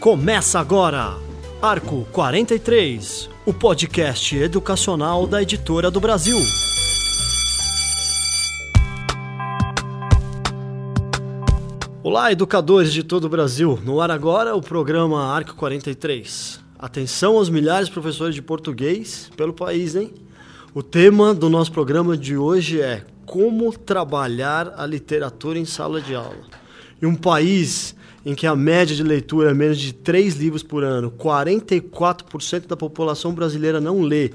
Começa agora, Arco 43, o podcast educacional da Editora do Brasil. Olá, educadores de todo o Brasil. No ar agora o programa Arco 43. Atenção aos milhares de professores de português pelo país, hein? O tema do nosso programa de hoje é como trabalhar a literatura em sala de aula. Em um país em que a média de leitura é menos de três livros por ano, 44% da população brasileira não lê,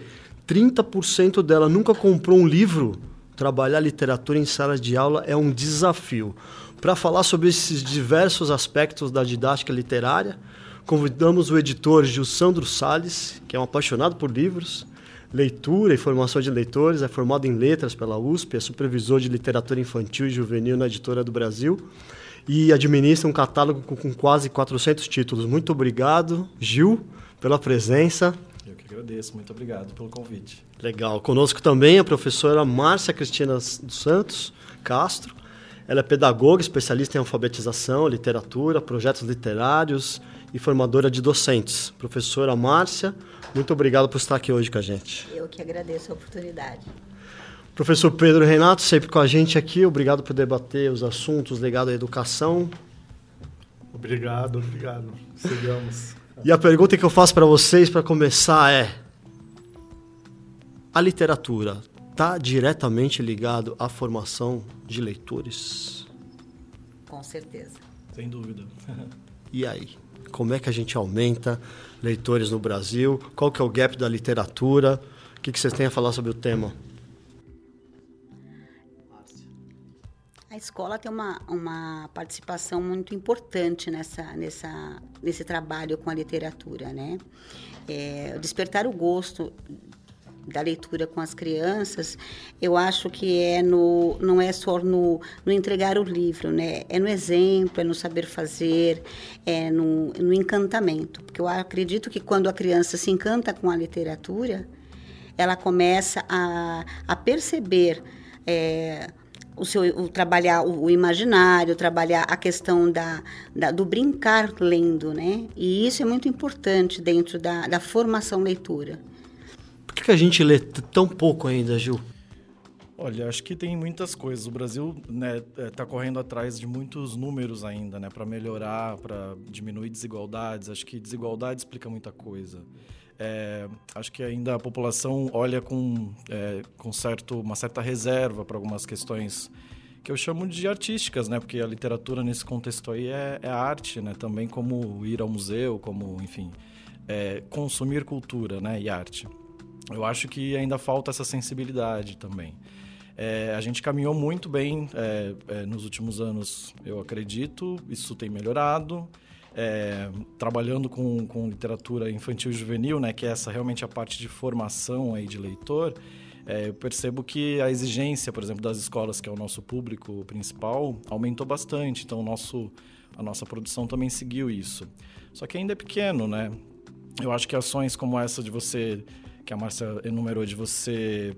30% dela nunca comprou um livro, trabalhar literatura em sala de aula é um desafio. Para falar sobre esses diversos aspectos da didática literária, convidamos o editor Gilsandro Sales, que é um apaixonado por livros, leitura e formação de leitores, é formado em letras pela USP, é supervisor de literatura infantil e juvenil na Editora do Brasil e administra um catálogo com, com quase 400 títulos. Muito obrigado, Gil, pela presença. Eu que agradeço, muito obrigado pelo convite. Legal. Conosco também a professora Márcia Cristina dos Santos Castro. Ela é pedagoga, especialista em alfabetização, literatura, projetos literários e formadora de docentes. Professora Márcia, muito obrigado por estar aqui hoje com a gente. Eu que agradeço a oportunidade. Professor Pedro Renato, sempre com a gente aqui. Obrigado por debater os assuntos ligados à educação. Obrigado, obrigado. Sigamos. E a pergunta que eu faço para vocês para começar é: a literatura está diretamente ligado à formação de leitores? Com certeza. Sem dúvida. e aí? Como é que a gente aumenta leitores no Brasil? Qual que é o gap da literatura? O que, que vocês têm a falar sobre o tema? A escola tem uma, uma participação muito importante nessa, nessa, nesse trabalho com a literatura, né? É, despertar o gosto da leitura com as crianças, eu acho que é no, não é só no, no entregar o livro, né? É no exemplo, é no saber fazer, é no, no encantamento. Porque eu acredito que quando a criança se encanta com a literatura, ela começa a, a perceber é, o seu o trabalhar o, imaginário, trabalhar a questão da, da, do brincar lendo, né? E isso é muito importante dentro da, da formação leitura. Por que, a gente lê tão pouco ainda, Gil? Olha, acho que tem muitas coisas. O Brasil está né, tá correndo atrás de muitos números ainda, né, para melhorar, para diminuir desigualdades. Acho que desigualdade explica muita coisa. É, acho que ainda a população olha com, é, com certo, uma certa reserva para algumas questões que eu chamo de artísticas, né? Porque a literatura nesse contexto aí é, é arte, né? Também como ir ao museu, como, enfim, é, consumir cultura, né? E arte. Eu acho que ainda falta essa sensibilidade também. É, a gente caminhou muito bem é, é, nos últimos anos, eu acredito. Isso tem melhorado é, trabalhando com, com literatura infantil e juvenil, né, que é essa realmente a parte de formação aí de leitor, é, eu percebo que a exigência, por exemplo, das escolas, que é o nosso público principal, aumentou bastante. Então, nosso, a nossa produção também seguiu isso. Só que ainda é pequeno, né? Eu acho que ações como essa de você, que a Márcia enumerou, de você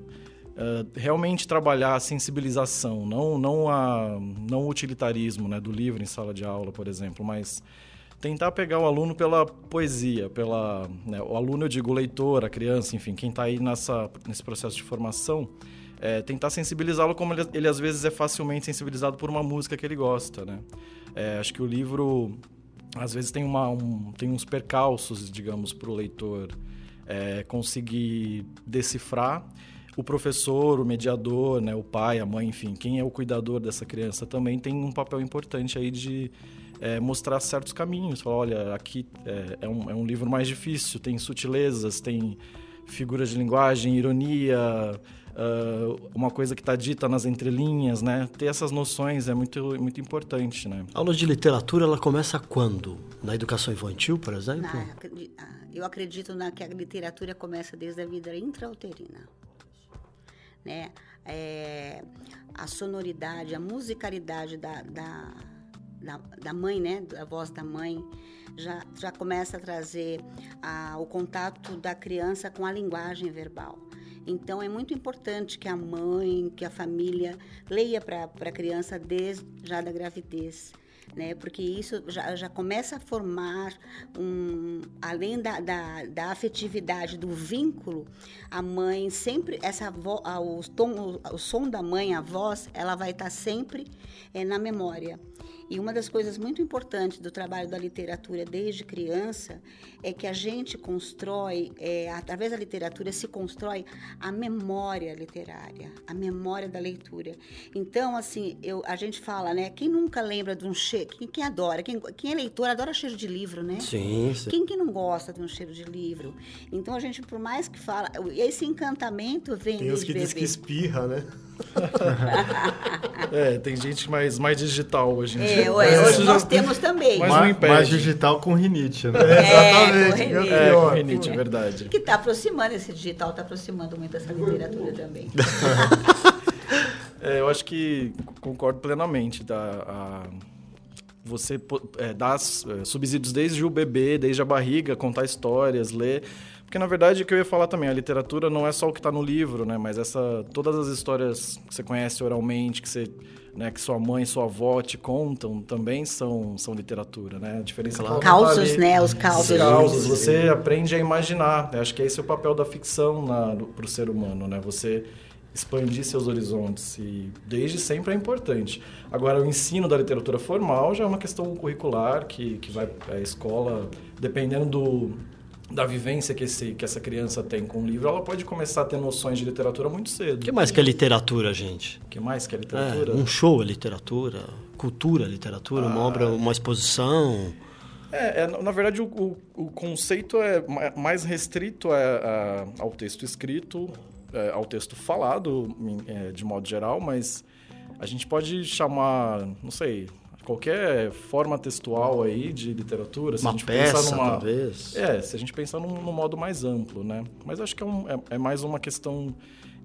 uh, realmente trabalhar a sensibilização, não, não, a, não o utilitarismo né, do livro em sala de aula, por exemplo, mas tentar pegar o aluno pela poesia, pela né, o aluno eu digo o leitor, a criança, enfim, quem está aí nessa nesse processo de formação, é, tentar sensibilizá-lo como ele, ele, às vezes é facilmente sensibilizado por uma música que ele gosta, né? É, acho que o livro às vezes tem uma um, tem uns percalços, digamos, para o leitor é, conseguir decifrar. O professor, o mediador, né, o pai, a mãe, enfim, quem é o cuidador dessa criança também tem um papel importante aí de é, mostrar certos caminhos. Falar, olha, aqui é, é, um, é um livro mais difícil, tem sutilezas, tem figuras de linguagem, ironia, uh, uma coisa que está dita nas entrelinhas, né? Ter essas noções é muito, muito importante, né? A aula de literatura, ela começa quando? Na educação infantil, por exemplo? Na, eu acredito na, que a literatura começa desde a vida intrauterina. Né? É, a sonoridade, a musicalidade da, da da, da mãe, né, da voz da mãe, já, já começa a trazer a, o contato da criança com a linguagem verbal. Então é muito importante que a mãe, que a família leia para a criança desde já da gravidez né? Porque isso já, já começa a formar um, além da, da, da afetividade do vínculo, a mãe sempre essa vo, o tom, o, o som da mãe, a voz, ela vai estar sempre é, na memória. E uma das coisas muito importantes do trabalho da literatura desde criança é que a gente constrói, é, através da literatura, se constrói a memória literária, a memória da leitura. Então, assim, eu, a gente fala, né? Quem nunca lembra de um cheiro? Quem, quem adora? Quem, quem é leitor adora cheiro de livro, né? Sim, sim. Quem que não gosta de um cheiro de livro? Então, a gente, por mais que fala, esse encantamento vem Tem os que diz que espirra, né? é, tem gente mais, mais digital hoje em é, dia. Hoje nós temos também. Mais, mais, mais digital com rinite, né? É, Exatamente. Com rinite. É, com rinite, é verdade. Que está aproximando, esse digital está aproximando muito essa literatura também. é, eu acho que concordo plenamente. Tá? A, você é, dá é, subsídios desde o bebê, desde a barriga, contar histórias, ler porque, na verdade, o que eu ia falar também, a literatura não é só o que está no livro, né? Mas essa, todas as histórias que você conhece oralmente, que, você, né, que sua mãe, sua avó te contam, também são, são literatura, né? A diferença claro. Causos, tá né? Os causos. Os causos. Você aprende a imaginar. Acho que esse é o papel da ficção para o ser humano, né? Você expandir seus horizontes e desde sempre é importante. Agora, o ensino da literatura formal já é uma questão curricular que, que vai a escola, dependendo do da vivência que, esse, que essa criança tem com o livro, ela pode começar a ter noções de literatura muito cedo. O que mais que é literatura, gente? O que mais que é literatura? É, um show é literatura, cultura é literatura, ah, uma obra, uma exposição... É, é na verdade, o, o, o, conceito é mais restrito a, a, ao texto escrito, é, ao texto falado, é, de modo geral, mas a gente pode chamar, não sei, qualquer forma textual aí de literatura, se uma a gente peça, pensar numa, talvez. É, se a gente pensar num, num modo mais amplo, né? Mas acho que é, um, é, é mais uma questão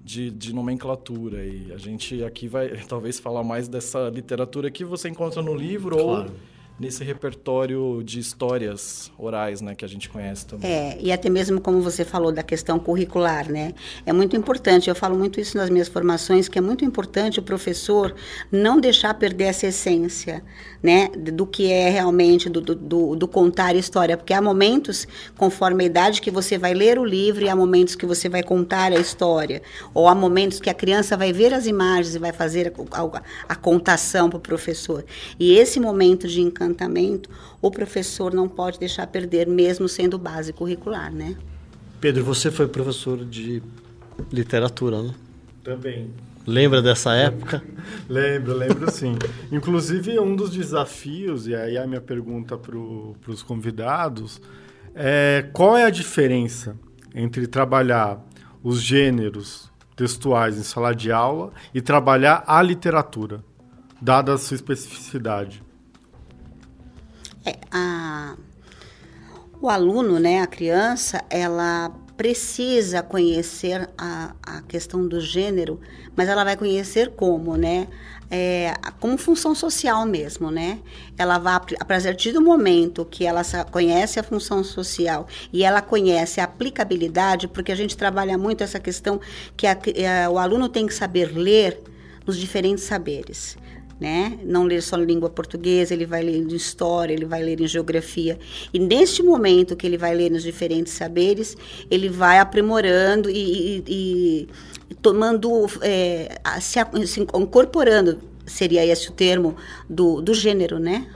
de, de, nomenclatura e a gente aqui vai talvez falar mais dessa literatura que você encontra no livro claro. ou nesse repertório de histórias orais, né, que a gente conhece também. É, e até mesmo como você falou da questão curricular, né? É muito importante, eu falo muito isso nas minhas formações, que é muito importante o professor não deixar perder essa essência, né, do que é realmente do, do, do contar história, porque há momentos, conforme a idade que você vai ler o livro, e há momentos que você vai contar a história, ou há momentos que a criança vai ver as imagens e vai fazer a, a, a contação para o professor. E esse momento de encantamento, o professor não pode deixar perder, mesmo sendo base curricular, né? Pedro, você foi professor de literatura, né? Também. Lembra dessa época? lembro, lembro sim. Inclusive, um dos desafios, e aí a minha pergunta para os convidados, é qual é a diferença entre trabalhar os gêneros textuais em sala de aula e trabalhar a literatura, dada a sua especificidade? É, a... O aluno, né, a criança, ela precisa conhecer a, a questão do gênero, mas ela vai conhecer como, né? É, como função social mesmo, né? Ela vai, a partir do momento que ela conhece a função social e ela conhece a aplicabilidade, porque a gente trabalha muito essa questão que a, a, o aluno tem que saber ler nos diferentes saberes né? Não ler só língua portuguesa, ele vai ler em história, ele vai ler em geografia. E neste momento que ele vai ler nos diferentes saberes, ele vai aprimorando e, e, e tomando, é, se, se, incorporando, seria esse o termo, do, do gênero, né?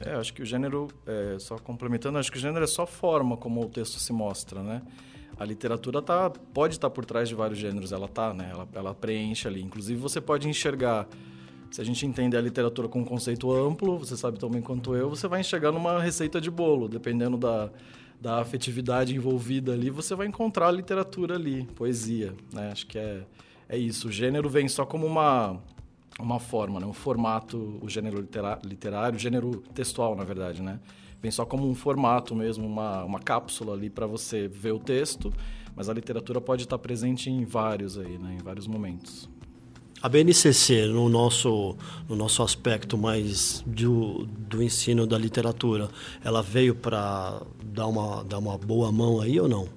É, acho que o gênero, é, só complementando, acho que o gênero é só forma como o texto se mostra, né? A literatura tá, pode estar tá por trás de vários gêneros, ela tá, né? Ela, ela preenche ali. Inclusive, você pode enxergar se a gente entender a literatura com um conceito amplo, você sabe tão bem quanto eu, você vai enxergar numa receita de bolo, dependendo da, da afetividade envolvida ali, você vai encontrar a literatura ali, poesia, né? Acho que é, é isso. O gênero vem só como uma, uma forma, né? um formato, o gênero literário, gênero textual, na verdade, né? Vem só como um formato mesmo, uma, uma cápsula ali para você ver o texto, mas a literatura pode estar presente em vários aí, né? Em vários momentos. A BNCC, no nosso, no nosso aspecto mais do, do ensino da literatura, ela veio para dar uma, dar uma boa mão aí ou não?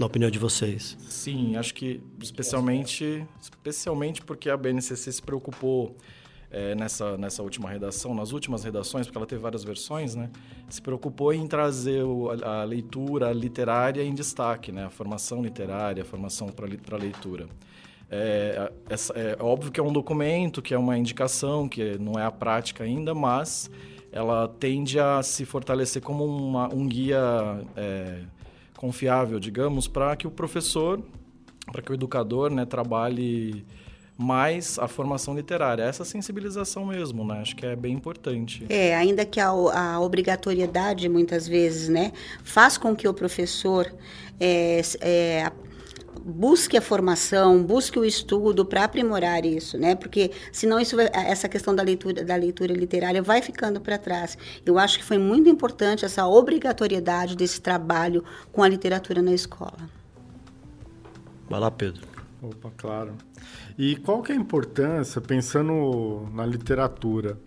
na opinião de vocês? Sim, acho que especialmente, especialmente porque a BNCC se preocupou é, nessa, nessa última redação, nas últimas redações, porque ela teve várias versões, né? Se preocupou em trazer o, a, a, leitura literária em destaque, né? A formação literária, a formação para leitura. É, é, é, óbvio que é um documento, que é uma indicação, que não é a prática ainda, mas ela tende a se fortalecer como uma, um guia é, confiável, digamos, para que o professor, para que o educador né, trabalhe mais a formação literária. Essa sensibilização mesmo, né? Acho que é bem importante. É, ainda que a, a obrigatoriedade, muitas vezes, né, faz com que o professor é, é, busque a formação, busque o estudo para aprimorar isso, né? Porque senão isso vai, essa questão da leitura da leitura literária vai ficando para trás. Eu acho que foi muito importante essa obrigatoriedade desse trabalho com a literatura na escola. Vai lá, Pedro. Opa, claro. E qual que é a importância, pensando na literatura,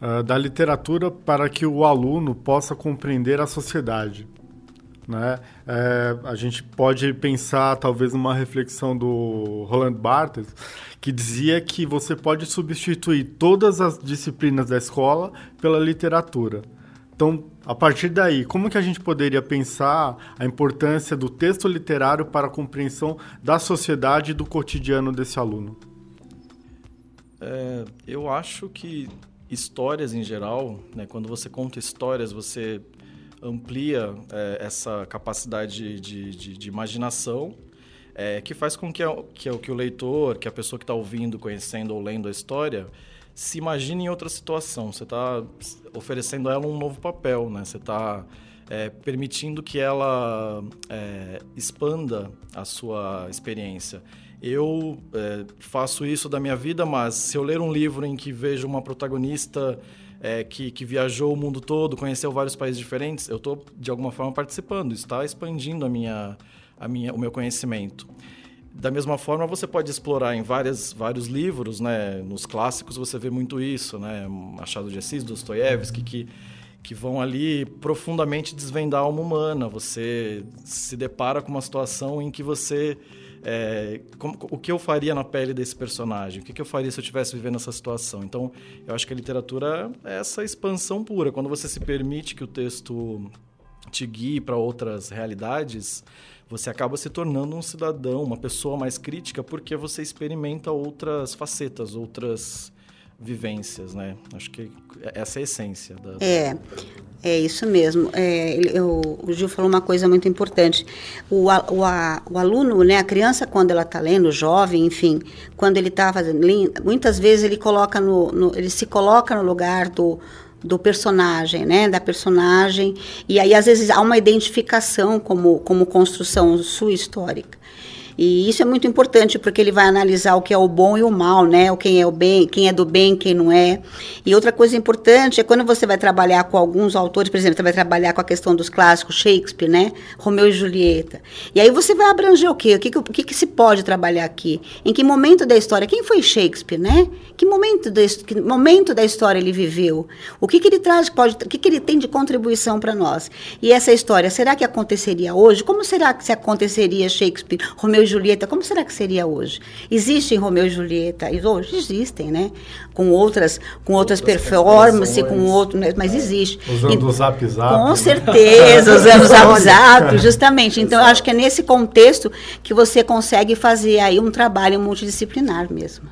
uh, da literatura para que o aluno possa compreender a sociedade? Né? É, a gente pode pensar, talvez, numa reflexão do Roland Barthes, que dizia que você pode substituir todas as disciplinas da escola pela literatura. Então, a partir daí, como que a gente poderia pensar a importância do texto literário para a compreensão da sociedade e do cotidiano desse aluno? É, eu acho que histórias em geral, né, quando você conta histórias, você amplia é, essa capacidade de, de, de imaginação, é, que faz com que, a, que, que o leitor, que a pessoa que está ouvindo, conhecendo ou lendo a história, se imagine em outra situação. Você está oferecendo a ela um novo papel, né? Você está é, permitindo que ela é, expanda a sua experiência. Eu é, faço isso da minha vida, mas se eu ler um livro em que vejo uma protagonista é, que, que, viajou o mundo todo, conheceu vários países diferentes, eu estou, de alguma forma, participando. Está expandindo a minha, a minha, o meu conhecimento. Da mesma forma, você pode explorar em várias, vários livros, né? Nos clássicos você vê muito isso, né? Machado de Assis, Dostoiévski, que, que vão ali profundamente desvendar a alma humana. Você se depara com uma situação em que você é, como, o que eu faria na pele desse personagem? O que, que eu faria se eu estivesse vivendo essa situação? Então, eu acho que a literatura é essa expansão pura. Quando você se permite que o texto te guie para outras realidades, você acaba se tornando um cidadão, uma pessoa mais crítica, porque você experimenta outras facetas, outras vivências, né? Acho que essa é a essência da. É, é isso mesmo. É, eu, o Gil falou uma coisa muito importante. O, o, a, o aluno, né, a criança quando ela está lendo, jovem, enfim, quando ele está fazendo, muitas vezes ele coloca no, no, ele se coloca no lugar do do personagem, né, da personagem, e aí às vezes há uma identificação como como construção sua histórica. E isso é muito importante porque ele vai analisar o que é o bom e o mal, né? O quem é o bem, quem é do bem, quem não é. E outra coisa importante é quando você vai trabalhar com alguns autores, por exemplo, você vai trabalhar com a questão dos clássicos, Shakespeare, né? Romeu e Julieta. E aí você vai abranger o quê? O que, o que, que se pode trabalhar aqui? Em que momento da história? Quem foi Shakespeare, né? Que momento, de, que momento da história ele viveu? O que, que ele traz, pode, o que, que ele tem de contribuição para nós? E essa história, será que aconteceria hoje? Como será que se aconteceria Shakespeare, Romeu e Julieta, como será que seria hoje? Existem Romeu e Julieta, e hoje existem, né? Com outras, com outras, outras performances, com outro, né? mas é. existe. Usando o Zap Zap. Com né? certeza, usando o Zap Zap, justamente. Então, eu acho que é nesse contexto que você consegue fazer aí um trabalho multidisciplinar mesmo.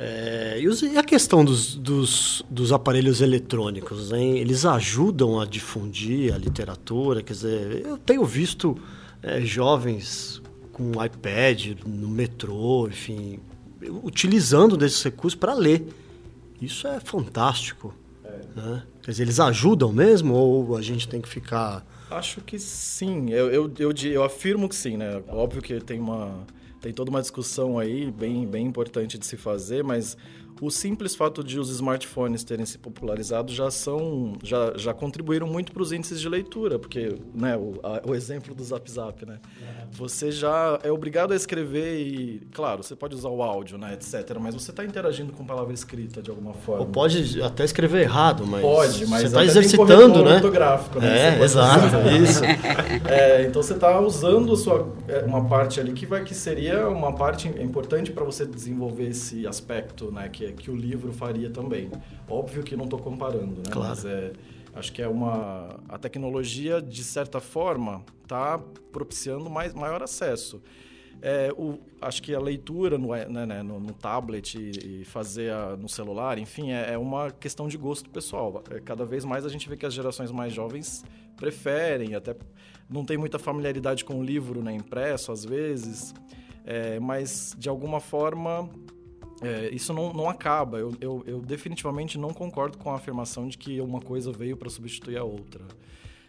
É, e a questão dos, dos, dos, aparelhos eletrônicos, hein? eles ajudam a difundir a literatura? Quer dizer, eu tenho visto é, jovens com iPad no metrô, enfim, utilizando desses recursos para ler. Isso é fantástico. É. Né? Quer dizer, eles ajudam mesmo ou a gente tem que ficar. Acho que sim. Eu, eu, eu, eu afirmo que sim, né? Óbvio que tem uma tem toda uma discussão aí bem, bem importante de se fazer, mas o simples fato de os smartphones terem se popularizado já são já, já contribuíram muito para os índices de leitura, porque né, o, a, o exemplo do Zap Zap, né? Você já é obrigado a escrever e, claro, você pode usar o áudio, né, etc. Mas você está interagindo com palavra escrita de alguma forma. Ou pode até escrever errado, mas pode, mas você está exercitando, né? ortográfico, né? É, exato, usar. isso. É, então você está usando a sua, é, uma parte ali que vai que seria uma parte importante para você desenvolver esse aspecto, né, que, que o livro faria também. Óbvio que não estou comparando, né? Claro. Mas é, acho que é uma a tecnologia de certa forma está propiciando mais maior acesso. É, o, acho que a leitura no, né, né, no, no tablet e, e fazer a- no celular, enfim, é, é uma questão de gosto pessoal. É, Cada vez mais a gente vê que as gerações mais jovens preferem, até não tem muita familiaridade com o livro né, impresso, às vezes, é, mas de alguma forma é, isso não, não acaba. Eu, eu, eu definitivamente não concordo com a afirmação de que uma coisa veio para substituir a outra.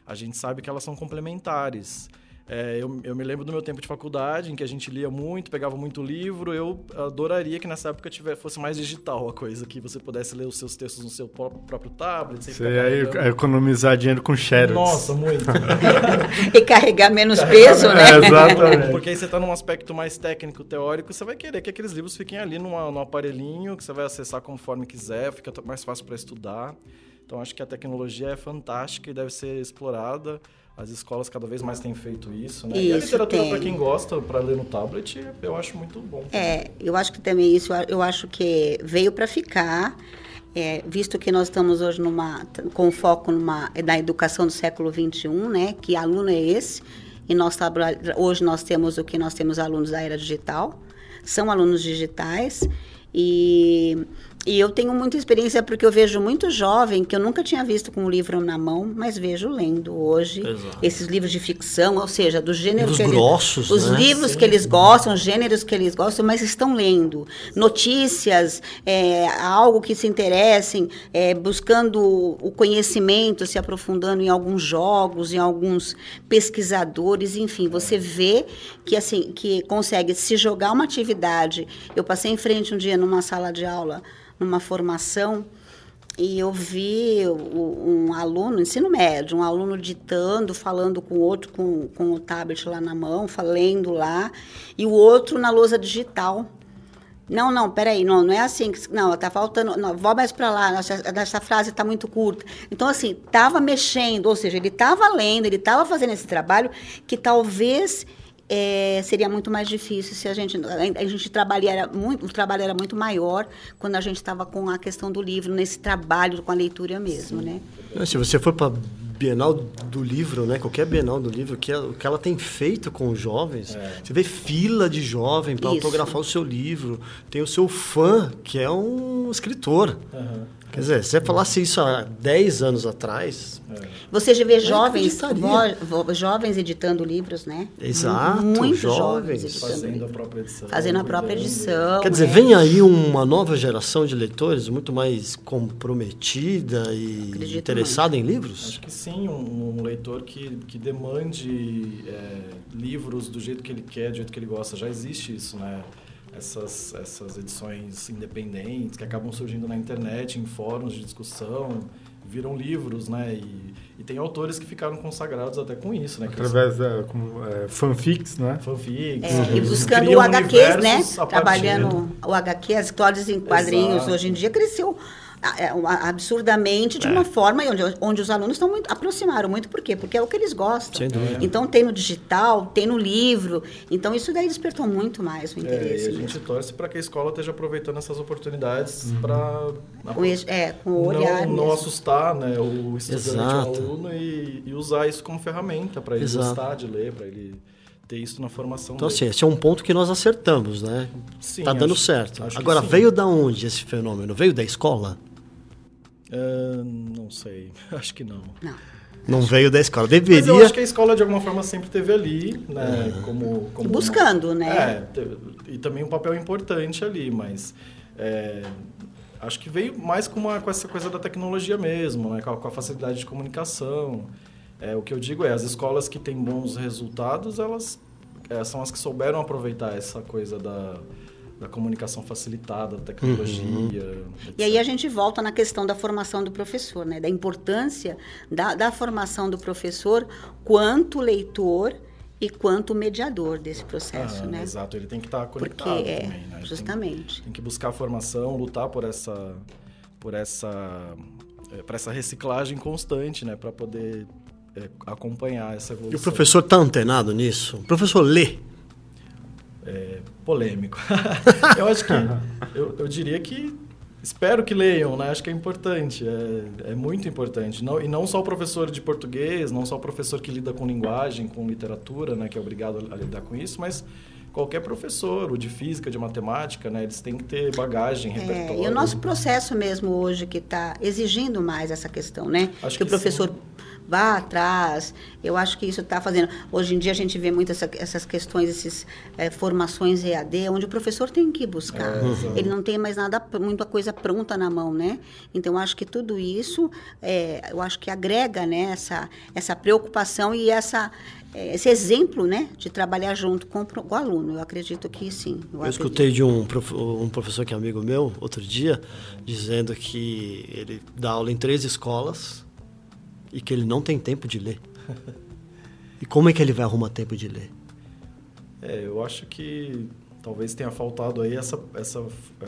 A gente sabe que elas são complementares. É, eu, eu me lembro do meu tempo de faculdade, em que a gente lia muito, pegava muito livro. Eu adoraria que nessa época tiver, fosse mais digital a coisa, que você pudesse ler os seus textos no seu pró- próprio tablet. Você ia carregando. economizar dinheiro com shares. Nossa, muito. E carregar menos peso, né? É, exatamente. Porque aí você está num aspecto mais técnico, teórico, você vai querer que aqueles livros fiquem ali numa, num aparelhinho, que você vai acessar conforme quiser, fica mais fácil para estudar. Então, acho que a tecnologia é fantástica e deve ser explorada. As escolas cada vez mais têm feito isso, né? e a Isso, literatura, para quem gosta, para ler no tablet, eu acho muito bom. É, eu acho que também isso, eu acho que veio para ficar, é, visto que nós estamos hoje numa, com foco numa, na educação do século XXI, né, que aluno é esse, e nós hoje nós temos o que nós temos alunos da era digital, são alunos digitais, e, e eu tenho muita experiência porque eu vejo muito jovem que eu nunca tinha visto com um livro na mão, mas vejo lendo hoje Exato. esses livros de ficção, ou seja, do gênero Livros que eles- grossos, os né? livros que eles gostam, os gêneros que eles gostam, mas estão lendo notícias, é, algo que se interessem, é, buscando o conhecimento, se aprofundando em alguns jogos, em alguns pesquisadores, enfim, você vê que assim que consegue se jogar uma atividade. Eu passei em frente um dia numa sala de aula, numa formação. E eu vi um aluno, ensino médio, um aluno ditando, falando com o outro com, com o tablet lá na mão, falando lá, e o outro na lousa digital. Não, não, peraí, não, não é assim. Não, tá faltando. Não, mais para lá, essa, frase está muito curta. Então, assim, estava mexendo, ou seja, ele estava lendo, ele estava fazendo esse trabalho que talvez eh, seria muito mais difícil se a gente. A, a gente trabalhara muito, o trabalho era muito maior quando a gente estava com a questão do livro, nesse trabalho com a leitura mesmo, né? Se você for para Bienal do livro, né? Qualquer Bienal do livro, que ela- o que ela tem feito com os jovens, você vê fila de jovem para autografar o seu livro. Tem o seu fã, que é um escritor. Quer dizer, se você falasse isso há 10 anos atrás, Você já vê jovens, vo- jovens editando livros, né? Exato, Muito jovens. jovens Fazendo a própria edição. Fazendo a própria edição. quer dizer, né? vem aí uma nova geração de leitores muito mais comprometida e Acredito interessada em livros? Acho que sim, um, um leitor que, que demande é, livros do jeito que ele quer, do jeito que ele gosta. Já existe isso, né? Essas, essas edições independentes que acabam surgindo na internet, em fóruns de discussão, viram livros, né? E, e tem autores que ficaram consagrados até com isso, né? Eles- Através da como, é, fanfics, né? fanfics. É, e buscando o HQs, né? a partir- Trabalhando o HQ, as histórias em quadrinhos, Exato. hoje em dia cresceu absurdamente de uma forma onde, onde os alunos estão muito aproximaram muito por quê? Porque é o que eles gostam. Sem dúvida. Então tem no digital, tem no livro. Então isso daí despertou muito mais o É, interesse. e a gente torce para que a escola esteja aproveitando essas oportunidades para com, é, com o olhar não, não mesmo. assustar né, o estudante, o aluno e, e usar isso como ferramenta para ele Exato. gostar de ler, para ele ter isso na formação Então, dele. assim, esse é um ponto que nós acertamos, né? Sim, tá dando acho- certo. acho Agora, veio da onde esse fenômeno? Veio da escola? Ah, não sei, acho que não. Não. Não veio da escola. Mas eu Deveria. acho que a escola, de alguma forma, sempre teve ali, né? Como, como Buscando, né? É, teve- e também um papel importante ali, mas é, acho que veio mais com, uma, com essa coisa da tecnologia mesmo, né? com, a, com a facilidade de comunicação. É, o que eu digo é, as escolas que têm bons resultados, elas é, são as que souberam aproveitar essa coisa da, da comunicação facilitada, da tecnologia. Uhum. E aí a gente volta na questão da formação do professor, né? Da importância da, da formação do professor quanto leitor e quanto mediador desse processo, ah, né? Exato, ele tem que estar conectado Porque, é, também, né? Justamente. Tem, tem, que buscar formação, lutar por essa, por essa, é, para essa reciclagem constante, né? Para poder é, acompanhar essa evolução. E o professor está antenado nisso? O professor lê? É, polêmico. eu acho que, eu, eu diria que Espero que leiam, né? Acho que é importante, é, é, muito importante. Não, e não só o professor de português, não só o professor que lida com linguagem, com literatura, né? Que é obrigado a, lidar com isso, mas qualquer professor, o de física, de matemática, né? Eles têm que ter bagagem, repertório. É, e o nosso processo mesmo hoje que está exigindo mais essa questão, né? Acho que, que o professor... Sim vá atrás. Eu acho que isso está fazendo. Hoje em dia a gente vê muito essa, essas questões, essas é, formações EAD, onde o professor tem que buscar. É, Ele não tem mais nada, muita coisa pronta na mão, né? Então eu acho que tudo isso, é, eu acho que agrega, né, essa, essa preocupação e essa é, esse exemplo, né, de trabalhar junto com, com o aluno. Eu acredito que sim. Eu, eu escutei de um, um professor que é amigo meu outro dia dizendo que ele dá aula em três escolas e que ele não tem tempo de ler. e como é que ele vai arrumar tempo de ler? É, eu acho que talvez tenha faltado aí essa, essa,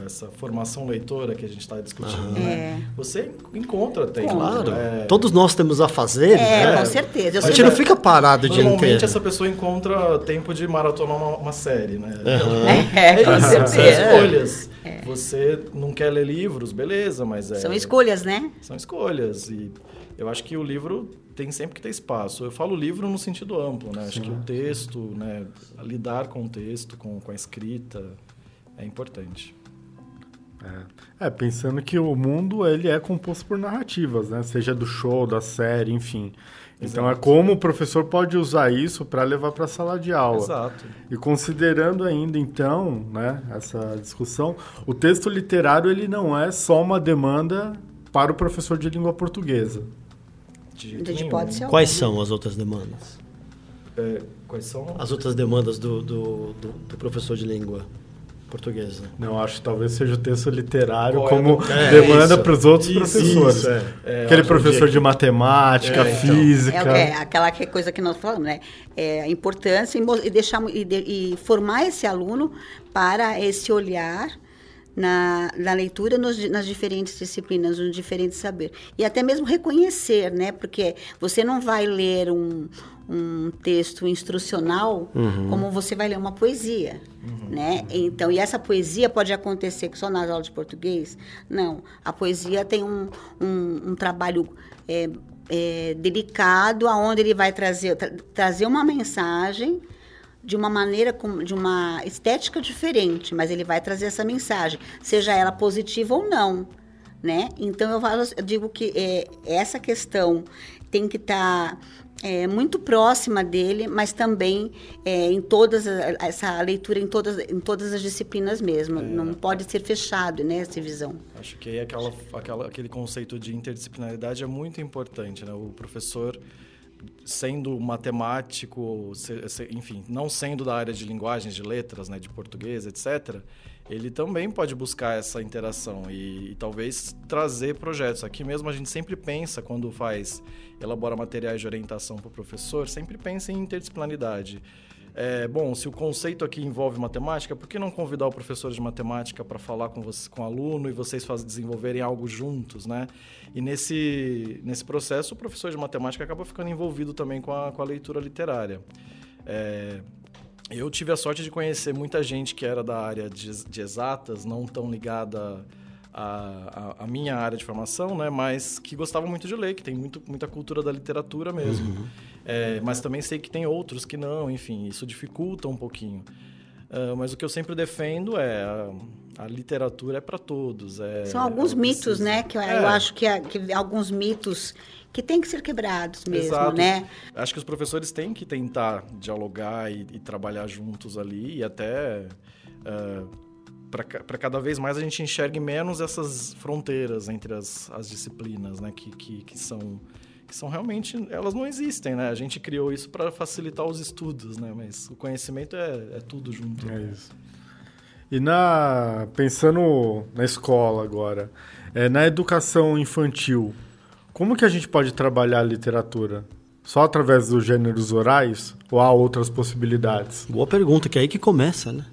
essa formação leitora que a gente está discutindo. Né? É. Você encontra, tem. Claro. É... Todos nós temos a fazer. É, né? com certeza. Eu a gente não fica parado de Normalmente essa pessoa encontra tempo de maratonar uma, uma série, né? Uhum. É, com certeza. São escolhas. É. Você não quer ler livros, beleza, mas é... São escolhas, né? São escolhas. E eu acho que o livro tem sempre que ter espaço. Eu falo livro no sentido amplo, né? Sim. Acho que o texto, né? lidar com o texto, com, com a escrita, é importante. É. é. pensando que o mundo ele é composto por narrativas, né? Seja do show, da série, enfim. Então é como o professor pode usar isso para levar para a sala de aula. Exato. E considerando ainda então, né, essa discussão, o texto literário ele não é só uma demanda para o professor de língua portuguesa. De, de pode ser Quais são as outras demandas? É, quais são? As outras demandas do, do, do, do professor de língua portuguesa. Não, acho que talvez seja o texto literário como é, demanda para os outros isso, professores. Isso, é. É, Aquele professor de matemática, é, então. física. É, aquela coisa que nós falamos, né? É, a importância e, deixar, e, de, e formar esse aluno para esse olhar na, na leitura nos, nas diferentes disciplinas, nos diferentes saberes. E até mesmo reconhecer, né? Porque você não vai ler um, um texto instrucional uhum. como você vai ler uma poesia, uhum. né? Então, e essa poesia pode acontecer só nas aulas de português? Não. A poesia tem um, um, um trabalho... É, é, delicado, aonde ele vai trazer, tra trazer uma mensagem de uma maneira, de uma estética diferente, mas ele vai trazer essa mensagem, seja ela positiva ou não, né? Então eu, falo, eu digo que é, essa questão tem que estar tá, é, muito próxima dele, mas também é, em todas essa leitura em todas em todas as disciplinas mesmo. É. Não pode ser fechado, né, essa visão. Acho que aquela, aquela, aquele conceito de interdisciplinaridade é muito importante, né? O professor sendo matemático, enfim, não sendo da área de linguagens, de letras, né, de português, etc., ele também pode buscar essa interação e, e, talvez trazer projetos. Aqui mesmo a gente sempre pensa, quando faz, elabora materiais de orientação para o professor, sempre pensa em interdisciplinaridade. É, bom, se o conceito aqui envolve matemática, por que não convidar o professor de matemática para falar com, você, com o aluno e vocês faz, desenvolverem algo juntos, né? E nesse, nesse processo, o professor de matemática acaba ficando envolvido também com a, com a leitura literária. É, eu tive a sorte de conhecer muita gente que era da área de, de exatas, não tão ligada à, à, minha área de formação, né? Mas que gostava muito de ler, que tem muito, muita cultura da literatura mesmo. Uhum. É, mas também sei que tem outros que não, enfim, isso dificulta um pouquinho. Uh, mas o que eu sempre defendo é a, a literatura é para todos. É, São alguns mitos, né? Que eu, é. eu acho que, que, alguns mitos que têm que ser quebrados mesmo, Exato. né? Acho que os professores têm que tentar dialogar e, e trabalhar juntos ali e até uh, para cada vez mais a gente enxergue menos essas fronteiras entre as, as disciplinas, né? Que, que, que são que são realmente elas não existem, né? A gente criou isso para facilitar os estudos, né? Mas o conhecimento é, é tudo junto. É isso. E na pensando na escola agora, é, na educação infantil, como que a gente pode trabalhar a literatura? Só através dos gêneros orais ou há outras possibilidades? Boa pergunta, que é aí que começa, né?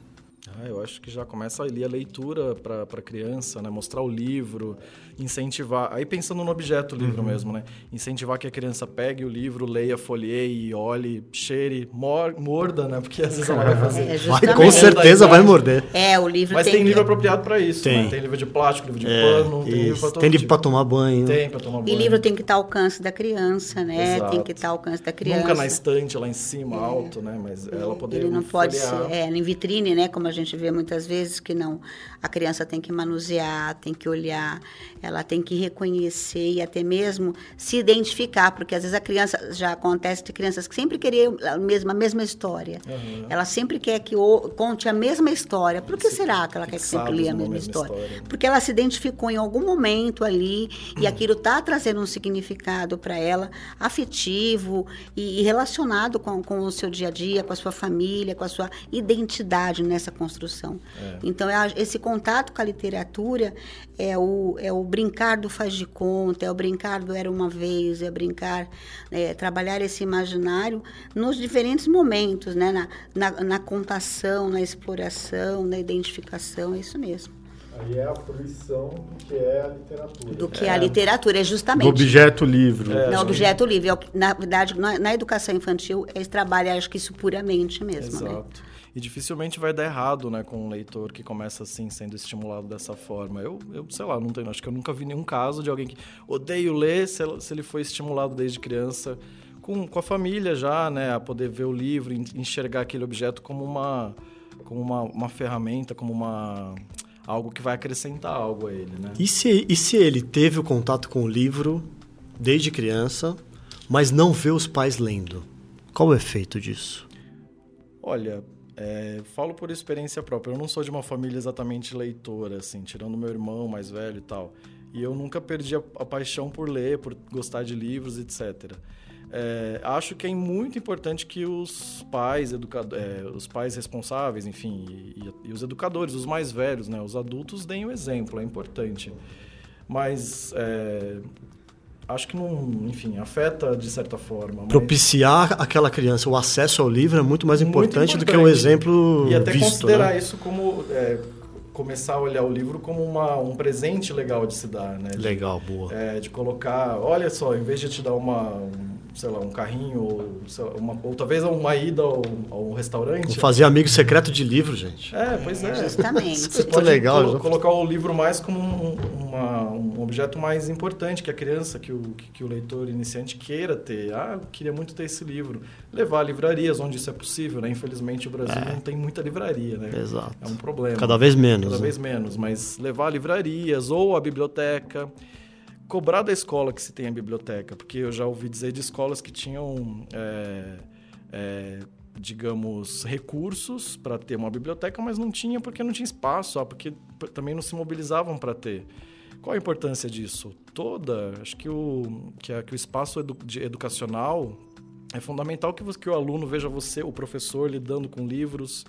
Ah, eu acho que já começa ali a leitura para a criança, né? Mostrar o livro, incentivar. Aí pensando no objeto livro uhum. mesmo, né? Incentivar que a criança pegue o livro, leia, folheie, olhe, cheire, mor morda, né? Porque às vezes ela vai fazer. É, vai, com certeza vai morder. É, o livro Mas tem, tem livro apropriado para isso. Tem. Né? tem livro de plástico, livro de é, pano, tem livro para Tem livro tipo. para tomar banho. Tem para tomar banho. E livro tem que estar ao alcance da criança, né? Exato. Tem que estar ao alcance da criança. Nunca na estante lá em cima, é. alto, né? Mas ela poder Ele não pode ser é, em vitrine, né? Como a gente vê muitas vezes que não. A criança tem que manusear, tem que olhar, ela tem que reconhecer e até mesmo se identificar, porque às vezes a criança já acontece de crianças que sempre queriam a mesma, a mesma história. Uhum. Ela sempre quer que o, conte a mesma história. Por que será que ela quer que sempre leia a mesma, mesma história? história? Porque ela se identificou em algum momento ali e uhum. aquilo está trazendo um significado para ela afetivo e, e relacionado com, com o seu dia a dia, com a sua família, com a sua identidade nessa construção. É. Então, é esse contato com a literatura é o, é o brincar do faz de conta, é o brincar do era uma vez, é brincar, é, trabalhar esse imaginário nos diferentes momentos, né? Na, na, na contação, na exploração, na identificação, é isso mesmo. Aí é a fruição do que é a literatura. Do que é, a literatura, é justamente. Do objeto livre. É, não, do objeto livre. É na verdade, na, na educação infantil, eles trabalham, acho que isso puramente mesmo. Né? Exato. Né? E dificilmente vai dar errado, né, com um leitor que começa assim, sendo estimulado dessa forma. Eu, eu sei lá, não tenho, acho que eu nunca vi nenhum caso de alguém que odeio ler se, se ele foi estimulado desde criança com, com a família já, né, a poder ver o livro, enxergar aquele objeto como uma, como uma, uma ferramenta, como uma algo que vai acrescentar algo a ele, né? E se, e se ele teve o contato com o livro desde criança, mas não vê os pais lendo? Qual o efeito disso? Olha, é, falo por experiência própria. Eu não sou de uma família exatamente leitora, assim, tirando meu irmão mais velho e tal. E eu nunca perdi a, a paixão por ler, por gostar de livros, etc. É, acho que é muito importante que os pais, educado, é, os pais responsáveis, enfim, e, e, os educadores, os mais velhos, né, os adultos, deem o exemplo. É importante. Mas é, acho que não, enfim, afeta de certa forma. Propiciar aquela criança o acesso ao livro é muito mais importante, muito importante. do que o um exemplo E até visto, considerar né? isso como... É, começar a olhar o livro como uma, um presente legal de se dar, né? De, legal, boa. É, de colocar, olha só, em vez de te dar uma, sei lá, um carrinho, ou, uma, ou talvez uma ida ao, ao restaurante. fazer amigo secreto de livro, gente. É, pois é. Justamente. Você pode legal, colo colocar o livro mais como um, uma, um objeto mais importante que a criança, que o, que, que, o leitor iniciante queira ter. Ah, eu queria muito ter esse livro. Levar a livrarias onde isso é possível, né? Infelizmente o Brasil é. não tem muita livraria, né? Exato. É um problema. Cada vez menos. Cada né? vez menos, mas levar a livrarias ou a biblioteca cobrar da escola que se tenha biblioteca, porque eu já ouvi dizer de escolas que tinham, é, é, digamos, recursos para ter uma biblioteca, mas não tinha porque não tinha espaço, ó, porque também não se mobilizavam para ter. Qual a importância disso? Toda. Acho que o, que, a, que o espaço edu, educacional é fundamental que, você, que o aluno veja você, o professor, lidando com livros,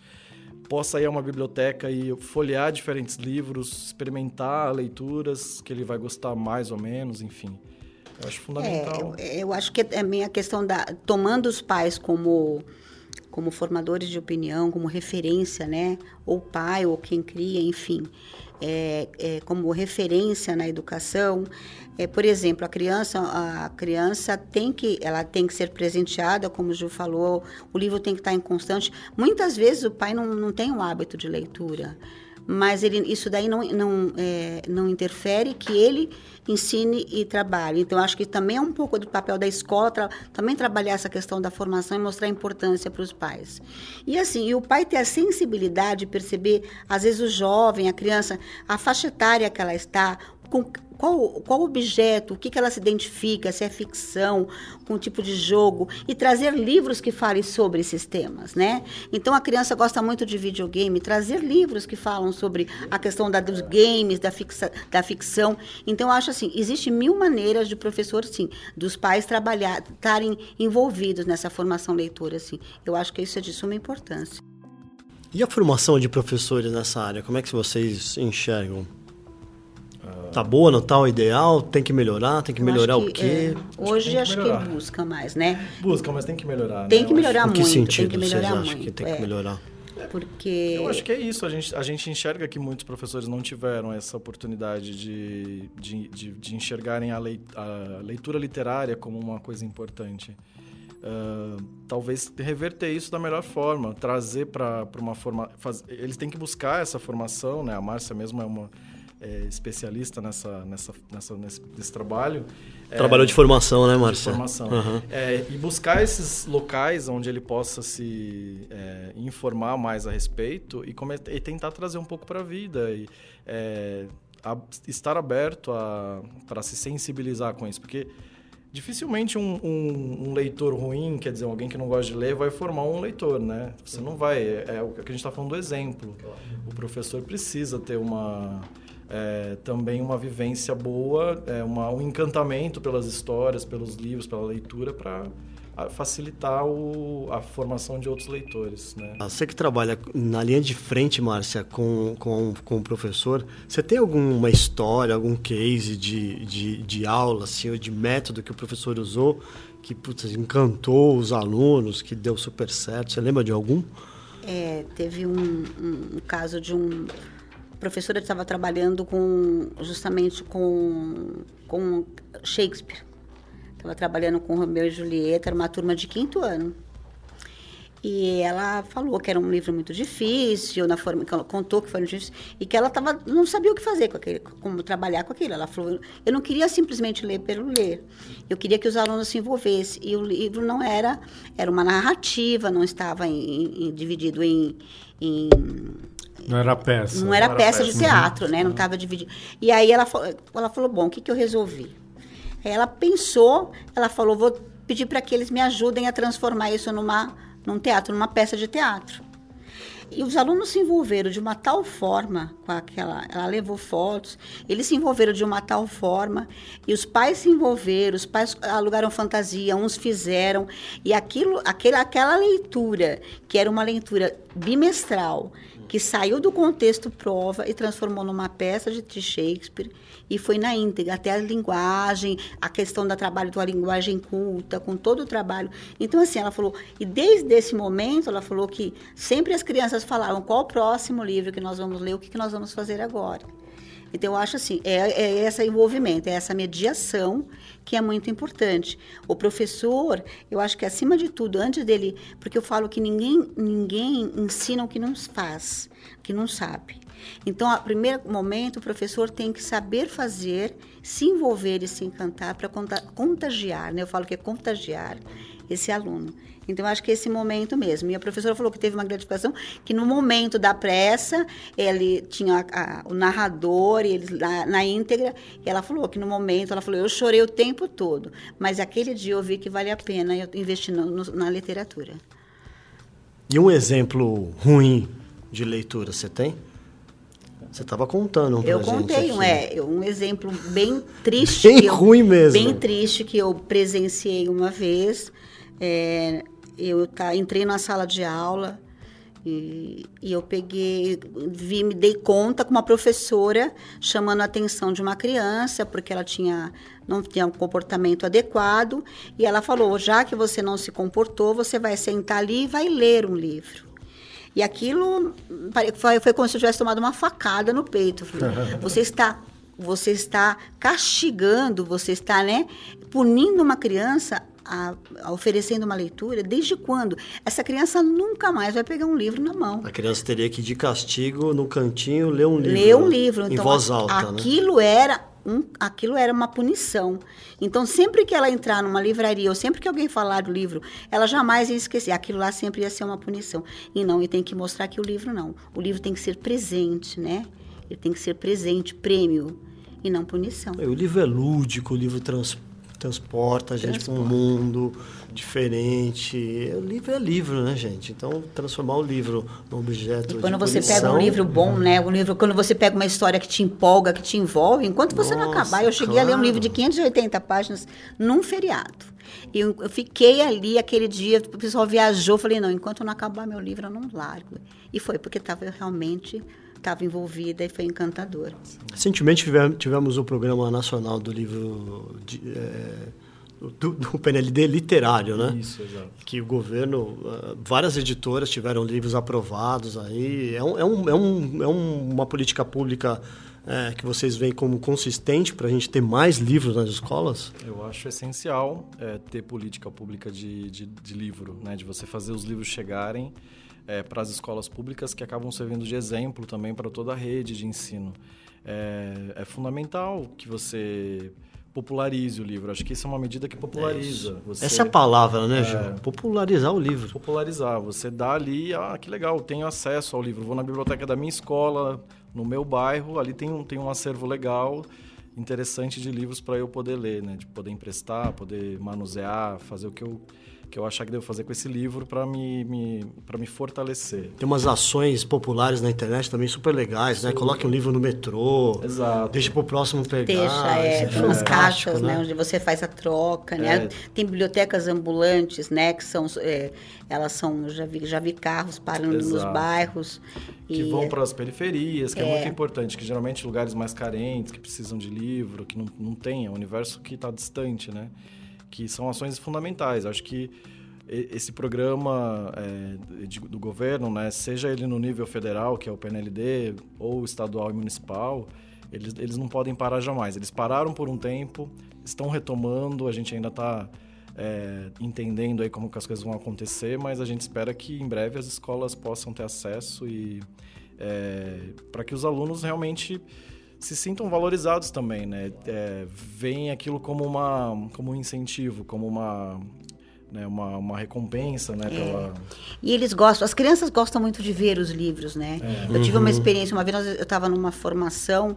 possa ir a uma biblioteca e folhear diferentes livros, experimentar leituras que ele vai gostar mais ou menos, enfim. Eu acho fundamental. É, eu, eu, acho que é a questão da tomando os pais como como formadores de opinião, como referência, né? Ou pai ou quem cria, enfim é, é, como referência na educação. É, por exemplo, a criança, a criança tem que, ela tem que ser presenteada, como o Ju falou, o livro tem que estar em constante. Muitas vezes o pai não, não tem o hábito de leitura mas ele, isso daí não, não, é, não interfere que ele ensine e trabalhe. Então, acho que também é um pouco do papel da escola tra também trabalhar essa questão da formação e mostrar a importância para os pais. E assim, e o pai ter a sensibilidade de perceber, às vezes, o jovem, a criança, a faixa etária que ela está, com qual, qual objeto, o que, que ela se identifica, se é ficção, com tipo de jogo, e trazer livros que falem sobre esses temas, né? Então, a criança gosta muito de videogame, trazer livros que falam sobre a questão da, dos games, da, fixa, da ficção. Então, eu acho assim, existe mil maneiras de professor, sim, dos pais trabalhar, estarem envolvidos nessa formação leitora, assim. Eu acho que isso é de suma importância. E a formação de professores nessa área, como é que vocês enxergam? Tá boa, não tá o ideal? Tem que melhorar? Tem que Eu melhorar acho o que, quê? é, hoje tem que acho que, busca mais, né? Busca, mas tem que melhorar. Tem né? que melhorar Em que muito, sentido tem que vocês melhorar acham muito. que tem que é, melhorar? Porque Eu acho que é isso. A gente, a gente enxerga que muitos professores não tiveram essa oportunidade de, de, de, de enxergarem a, lei, a leitura literária como uma coisa importante. Ah, talvez reverter isso da melhor forma, trazer para uma forma. faz- eles têm que buscar essa formação, né? A Márcia mesmo é uma é, especialista nessa, nessa, nessa, nesse, nesse trabalho. É, Trabalhou de formação, né, de Márcia? formação. Aham. É, e buscar esses locais onde ele possa se é, informar mais a respeito e, come- e tentar trazer um pouco para a vida e é, a- estar aberto para se sensibilizar com isso, porque dificilmente um, um- um leitor ruim, quer dizer, alguém que não gosta de ler, vai formar um leitor, né? Você não vai. É, é o que a gente está falando do exemplo. O professor precisa ter uma é, também uma vivência boa, é, uma, um encantamento pelas histórias, pelos livros, pela leitura, para facilitar o, a formação de outros leitores. Né? Ah, Você que trabalha na linha de frente, Márcia, com, com, com o professor, você tem alguma história, algum case de, de, de aula, assim, ou de método que o professor usou que putz, encantou os alunos, que deu super certo? Você lembra de algum? É, teve um, um- um caso de um professor que estava trabalhando com justamente com, com Shakespeare. Estava trabalhando com Romeu e Julieta, era uma turma de quinto ano. E ela falou que era um livro muito difícil, na forma que ela contou que foi difícil, e que ela tava, não sabia o que fazer com aquele, como trabalhar com aquilo. Ela falou, eu não queria simplesmente ler pelo ler, eu queria que os alunos se envolvessem. E o livro não era, era uma narrativa, não estava em- em- dividido em, em Não era peça. não era era peça de peça. teatro, né? Não estava dividido. E aí ela, ela falou, bom, o que, que eu resolvi? Aí ela pensou, ela falou, vou pedir para que eles me ajudem a transformar isso numa, num teatro, numa peça de teatro. E os alunos se envolveram de uma tal forma com aquela. Ela levou fotos, eles se envolveram de uma tal forma, e os pais se envolveram, os pais alugaram fantasia, uns fizeram, e aquilo, aquele, aquela leitura, que era uma leitura bimestral, que saiu do contexto prova e transformou numa peça de Shakespeare, e foi na íntegra, até a linguagem, a questão do trabalho da linguagem culta, com todo o trabalho. Então, assim, ela falou, e desde esse momento, ela falou que sempre as crianças falavam qual o próximo livro que nós vamos ler, o que, que nós vamos fazer agora. Então, eu acho assim, é, é esse envolvimento, é essa mediação que é muito importante. O professor, eu acho que acima de tudo, antes dele, porque eu falo que ninguém, ninguém ensina o que não faz, que não sabe. Então, a primeiro momento, o professor tem que saber fazer, se envolver e se encantar para contagiar, né? Eu falo que é contagiar esse aluno. Então, acho que é esse momento mesmo. E a professora falou que teve uma gratificação, que no momento da pressa, ele tinha a- a- o narrador, e eles na, na íntegra, e ela falou que no momento, ela falou, eu chorei o tempo todo, mas aquele dia eu vi que vale a pena eu investir no- no- na literatura. E um exemplo ruim de leitura, você tem? Você estava contando um Eu contei um, é, um exemplo bem triste. Bem eu- ruim mesmo. Bem triste que eu presenciei uma vez. É, eu tá, entrei na sala de aula e, e eu peguei, vi, me dei conta com uma professora chamando a atenção de uma criança porque ela tinha não tinha um comportamento adequado e ela falou, já que você não se comportou, você vai sentar ali e vai ler um livro. E aquilo foi, foi como se eu tivesse tomado uma facada no peito. Você está, você está castigando, você está, né, punindo uma criança a, a oferecendo uma leitura. Desde quando? Essa criança nunca mais vai pegar um livro na mão. A criança teria que, de castigo, no cantinho, ler um livro. Ler um livro. Em Então, voz a- alta, né? aquilo era um, aquilo era uma punição. Então, sempre que ela entrar numa livraria ou sempre que alguém falar do livro, ela jamais ia esquecer. Aquilo lá sempre ia ser uma punição. E não, e tem que mostrar que o livro não. O livro tem que ser presente, né? Ele tem que ser presente, prêmio, e não punição. O livro é lúdico, o livro trans- transporta a gente para um mundo diferente. O livro é livro, né, gente? Então, transformar o livro num objeto e quando de você pega um livro bom, né? Um livro, quando você pega uma história que te empolga, que te envolve, enquanto você não Nossa, acabar, eu cheguei a ler um claro. livro de 580 páginas num feriado. E eu, eu fiquei ali aquele dia, o pessoal viajou, falei, não, enquanto não acabar meu livro, eu não largo. E foi porque estava realmente estava envolvida e foi encantador. Recentemente tivemos, o programa nacional do livro de, é, do, do PNLD literário, né? Isso, exato. Que o governo, ah, várias editoras tiveram livros aprovados aí. É, um, é, um, é, um, é um- uma política pública é, que vocês veem como consistente para a gente ter mais livros nas escolas? Eu acho essencial é, ter política pública de, de, de livro, né? de você fazer os livros chegarem para as escolas públicas que acabam servindo de exemplo também para toda a rede de ensino. É, é fundamental que você popularize o livro. Acho que isso é uma medida que populariza. Você Essa é a palavra, né, Gil? Popularizar o livro. popularizar. Você dá ali, ah, que legal, tenho acesso ao livro. Vou na biblioteca da minha escola, no meu bairro, ali tem um, tem um acervo legal, interessante de livros para eu poder ler, né? De poder emprestar, poder manusear, fazer o que eu, que eu achar que devo fazer com esse livro para me, me, pra me fortalecer. Tem umas ações populares na internet também super legais, né? Coloque um livro no metrô. Exato. Deixa pro próximo pegar. Deixa, é, umas fantástico, caixas, né? onde você faz a troca, né? É. Tem bibliotecas ambulantes, né? Que são, é, elas são, já vi, já vi carros parando nos Exato. bairros. que e- vão para as periferias, que é. muito importante, que geralmente lugares mais carentes, que precisam de livro, que não, não tem, é um universo que está distante, né? Que são ações fundamentais. Acho que esse programa é, de- do governo, né, seja ele no nível federal, que é o PNLD, ou estadual e municipal, eles, eles não podem parar jamais. Eles pararam por um tempo, estão retomando, a gente ainda está é, entendendo aí como que as coisas vão acontecer, mas a gente espera que em breve as escolas possam ter acesso e para que os alunos realmente se sintam valorizados também, né? É, veem aquilo como uma como um incentivo, como uma né, uma, uma recompensa, né? Pela... E eles gostam, as crianças gostam muito de ver os livros, né? Eu tive uma experiência, uma vez eu estava numa formação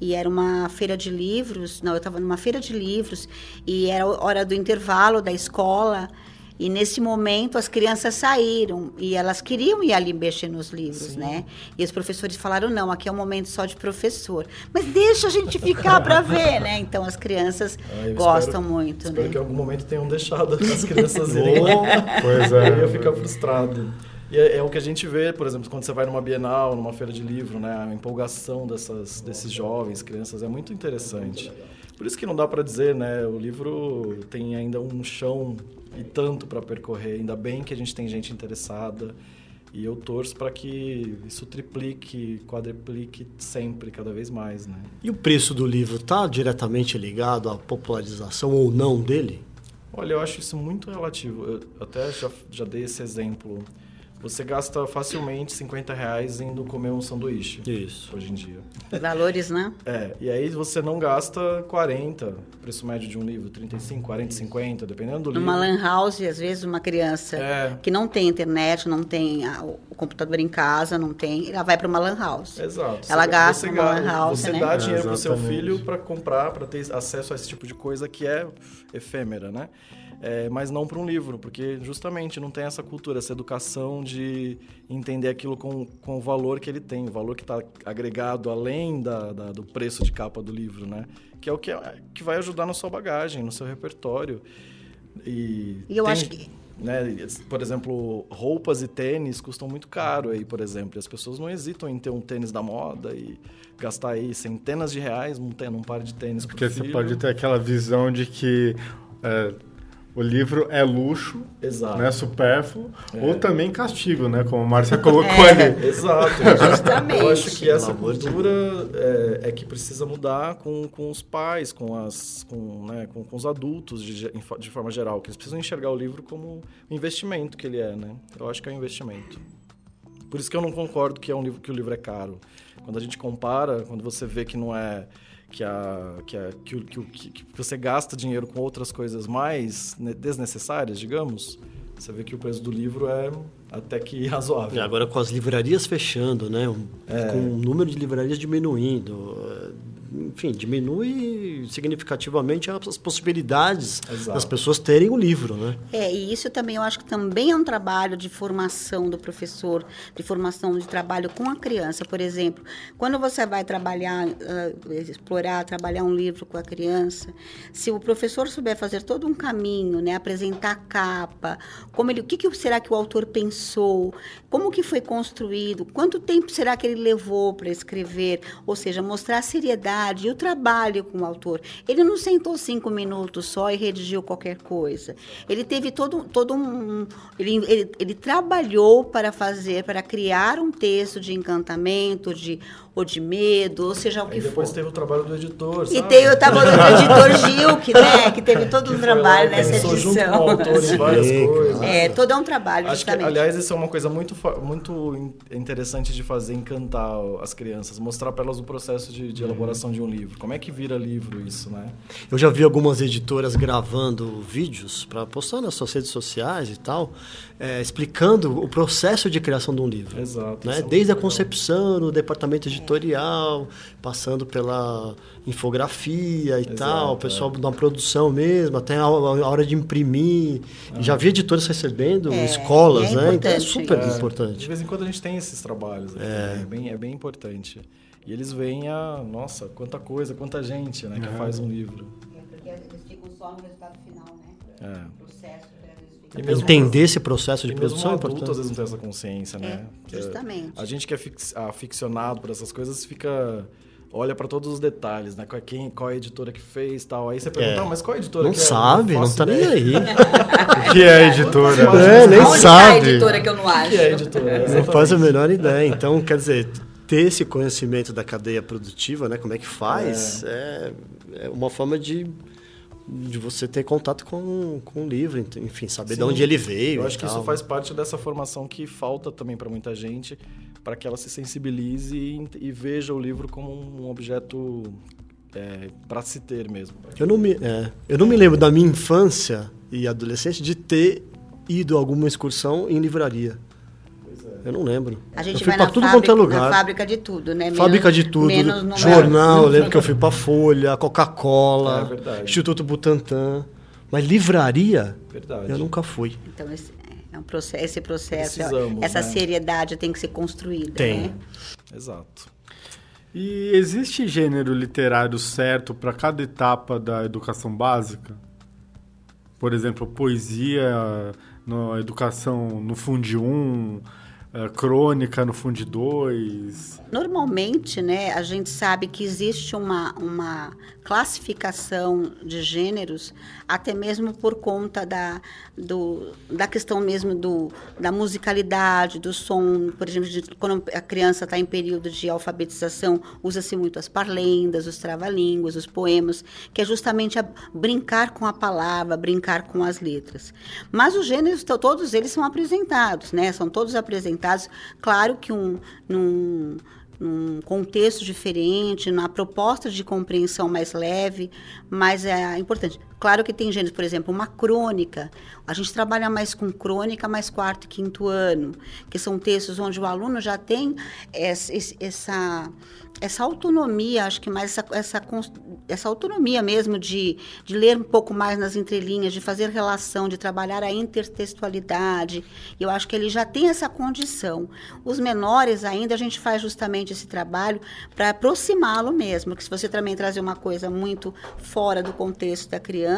e era uma feira de livros, não, eu estava numa feira de livros e era hora do intervalo da escola e nesse momento as crianças saíram e elas queriam ir ali mexer nos livros, né? E os professores falaram, não, aqui é um momento só de professor. Mas deixa a gente ficar para ver, né? Então as crianças Ah, eu gostam espero- muito, Espero né? que em algum momento tenham deixado as crianças irem. Pois Eu é. ia ficar frustrado. E é, é o que a gente vê, por exemplo, quando você vai numa Bienal, numa feira de livro, né? A empolgação dessas, desses jovens, crianças, é muito interessante. Por isso que não dá para dizer, né? O livro tem ainda um chão e tanto para percorrer. Ainda bem que a gente tem gente interessada. E eu torço para que isso triplique, quadriplique sempre, cada vez mais, né? E o preço do livro está diretamente ligado à popularização ou não dele? Olha, eu acho isso muito relativo. Eu até já, já dei esse exemplo. Você gasta facilmente 50 reais indo comer um sanduíche. Isso. Hoje em dia. Valores, né? É, e aí você não gasta 40, preço médio de um livro, 35, 40, 50, dependendo do Numa livro. lan house, às vezes uma criança É. que não tem internet, não tem a- o computador em casa, não tem, ela vai para uma lan house. Exato. Ela Você- gasta você, numa ga- lan house, Você né? dá É, dinheiro pro seu exatamente. filho para comprar, para ter acesso a esse tipo de coisa que é efêmera, né? É, mas não para um livro, porque justamente não tem essa cultura, essa educação de entender aquilo com, com o valor que ele tem, o valor que está agregado além da, da- do preço de capa do livro, né? Que é o que, é- que vai ajudar na sua bagagem, no seu repertório. E, E eu tem- acho que- né, por exemplo, roupas e tênis custam muito caro aí, por exemplo. E as pessoas não hesitam em ter um tênis da moda e gastar aí centenas de reais num, num par de tênis pro Porque você filho. pode ter aquela visão de que é, o livro é luxo, Exato. né, supérfluo, É. ou também castigo, né, como a Márcia colocou ali. Exato. Justamente. Eu acho que essa cultura é, é que precisa mudar com, com os pais, com, as, com, né, com, com os adultos de, de forma geral, que eles precisam enxergar o livro como o investimento que ele é, né? Eu acho que é um investimento. Por isso que eu não concordo que é um livro que o livro é caro. Quando a gente compara, quando você vê que não é que a que, a, que, o- que, o- que, você gasta dinheiro com outras coisas mais ne- desnecessárias, digamos, você vê que o preço do livro é até que E razoável. agora com as livrarias fechando, né? um- É. Com o número de livrarias diminuindo, enfim, diminui significativamente as possibilidades Exato. das pessoas terem o livro, né? É, e isso também eu acho que também é um trabalho de formação do professor, de formação de trabalho com a criança. Por exemplo, quando você vai trabalhar, uh, explorar, trabalhar um livro com a criança, se o professor souber fazer todo um caminho, né, apresentar a capa, como ele, o que, que será que o autor pensou, como que foi construído, quanto tempo será que ele levou para escrever, ou seja, mostrar a seriedade e o trabalho com o autor. Ele não sentou cinco minutos só e redigiu qualquer coisa. Ele teve todo, todo um. Ele, ele, ele trabalhou para fazer, para criar um texto de encantamento, de ou de medo, ou seja o que depois for. teve o trabalho do editor, E sabe? tem o trabalho do editor Gil, que, né, que teve todo um Que lá trabalho e nessa pensou junto com o edição. autor em várias Sim, coisas. É, todo é um trabalho, Acho que, justamente. aliás, isso é uma coisa muito, muito in- interessante de fazer, encantar as crianças, mostrar para elas o processo de, de elaboração de um livro. Como é que vira livro isso, né? Eu já vi algumas editoras gravando vídeos para postar nas suas redes sociais e tal, é, explicando o processo de criação de um livro. Exato, Né? é Desde a concepção, no departamento editorial, passando pela infografia e Exato, tal, o pessoal é. da produção mesmo, até a, a hora de imprimir. Já vi editoras recebendo É, escolas, é né? Então é super É, De importante. vez em quando a gente tem esses trabalhos. É, é, bem, é bem importante. E eles veem a, nossa, quanta coisa, quanta gente né, que faz um livro. É, porque eles ficam só no resultado final, né? É. O processo, Entender esse processo de produção é um adulto importante. às vezes não tem essa consciência, né? É- justamente. A gente que é aficionado por essas coisas fica olha para todos os detalhes, né? Qual é, quem, qual é a editora que fez, tal. Aí você pergunta, É. "Ah, mas qual é a editora Não que é?" sabe, não tá nem aí. O que é a editora? É, nem tá a sabe. editora que eu não O acho? que é a editora? Não faz a menor ideia. Então, quer dizer, ter esse conhecimento da cadeia produtiva, né? Como é que faz, é, é uma forma de, de você ter contato com, com o livro, enfim, saber de Sim. onde ele veio. Eu acho que tal. isso faz parte dessa formação que falta também para muita gente, para que ela se sensibilize e, e veja o livro como um objeto para se ter mesmo. Eu não, me, é, eu não me lembro da minha infância e adolescência de ter ido a alguma excursão em livraria. Eu não lembro. A gente eu fui vai pra na, tudo fábrica, quanto é lugar. na fábrica de tudo, né? Fábrica Menos- de tudo, menos no- jornal, eu lembro que eu fui pra Folha, Coca-Cola, É. Instituto Butantan. Mas livraria, Verdade. eu nunca fui. Então, esse, é um processo, esse processo, Precisamos, essa né? seriedade tem que ser construída, Tem. né? Exato. E existe gênero literário certo para cada etapa da educação básica? Por exemplo, poesia na educação no Fundo 1, eh, crônica no Fundo 2. Normalmente, né, a gente sabe que existe uma, uma classificação de gêneros, até mesmo por conta da, do, da questão mesmo do, da musicalidade, do som. Por exemplo, de, quando a criança está em período de alfabetização, usa-se muito as parlendas, os trava-línguas, os poemas, que é justamente a brincar com a palavra, brincar com as letras. Mas os gêneros, to- todos eles são apresentados, né? São todos apresentados. Claro que um, num, num contexto diferente, na proposta de compreensão mais leve, mas é importante. Claro que tem gêneros, por exemplo, uma crônica. A gente trabalha mais com crônica, mais quarto e quinto ano, que são textos onde o aluno já tem essa, essa, essa autonomia, acho que mais essa, essa, essa autonomia mesmo de, de ler um pouco mais nas entrelinhas, de fazer relação, de trabalhar a intertextualidade. Eu acho que ele já tem essa condição. Os menores ainda, a gente faz justamente esse trabalho para aproximá-lo mesmo, que se você também trazer uma coisa muito fora do contexto da criança,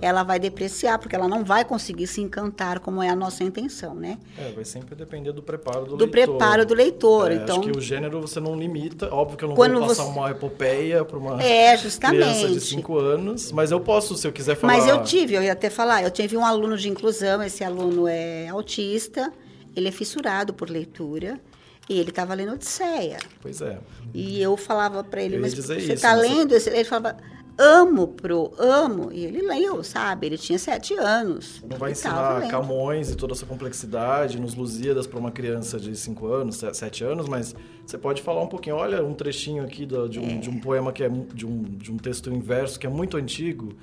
ela vai depreciar, porque ela não vai conseguir se encantar como é a nossa intenção, né? É, vai sempre depender do preparo do, Do leitor. preparo do leitor, É, então- Acho que o gênero você não limita. Óbvio que eu não vou passar você- uma epopeia para uma É, criança de justamente. 5 anos, mas eu posso, se eu quiser falar... Mas eu tive, eu ia até falar, eu tive um aluno de inclusão, esse aluno é autista, ele é fissurado por leitura, e ele estava lendo Odisseia. Pois é. E eu falava para ele, Eu mas você está lendo? esse?" Ele falava, amo, pro, amo. E ele leu, sabe? Ele tinha sete anos. Não vai ensinar. Camões e toda essa complexidade nos Lusíadas para uma criança de 5 anos, 7 anos, mas você pode falar um pouquinho, olha um trechinho aqui do- de, um, de um poema que é de um, de um texto em verso que é muito antigo,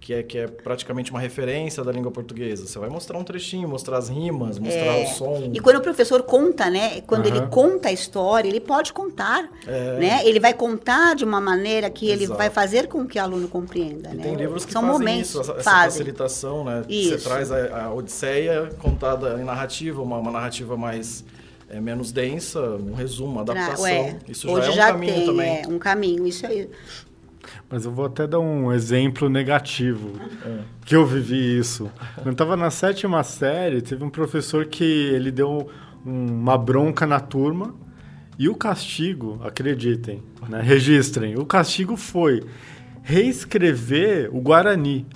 que é, que é praticamente uma referência da língua portuguesa. Você vai mostrar um trechinho, mostrar as rimas, mostrar é. o som. E quando o professor conta, né? Quando uhum. ele conta a história, ele pode contar, é. né? Ele vai contar de uma maneira que Exato. ele vai fazer com que o aluno compreenda, e né? Tem livros que São fazem momentos, isso, essa, essa facilitação, né? Isso. Você traz a, a, Odisseia contada em narrativa, uma, uma narrativa mais... É, menos densa, um resumo, uma adaptação. Isso já é um já caminho tem, também. É, um caminho, isso aí. Mas eu vou até dar um exemplo negativo, é. que eu vivi isso. Eu estava na sétima série, teve um professor que ele deu uma bronca na turma e o castigo, acreditem, né, registrem, o castigo foi reescrever o Guarani.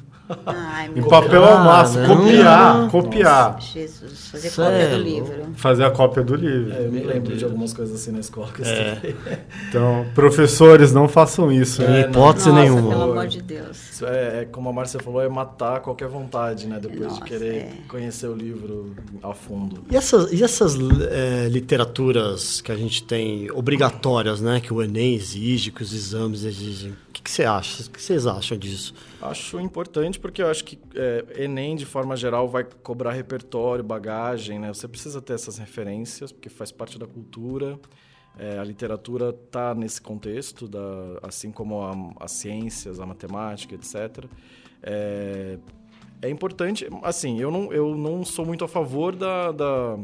Ai, em papel ao máximo, copiar, copiar. Nossa, Jesus, fazer Sério? cópia do livro. Fazer a cópia do livro. É, eu me lembro de algumas coisas assim na escola. É. Então, professores, não façam isso. É, hipótese Nossa, nenhuma. Pelo amor de Deus. Isso é, é, como a Márcia falou, é matar qualquer vontade, né? Depois Nossa, de querer é. conhecer o livro a fundo. E essas, e essas é, literaturas que a gente tem obrigatórias, né? Que o Enem exige, que os exames exigem. O que, que você acha? O que vocês acham disso? Acho importante porque eu acho que é, Enem, de forma geral, vai cobrar repertório, bagagem, né? Você precisa ter essas referências, porque faz parte da cultura. É, a literatura está nesse contexto, da, assim como a, as ciências, a matemática, etc. É, é, importante, assim, eu não, eu não sou muito a favor da, da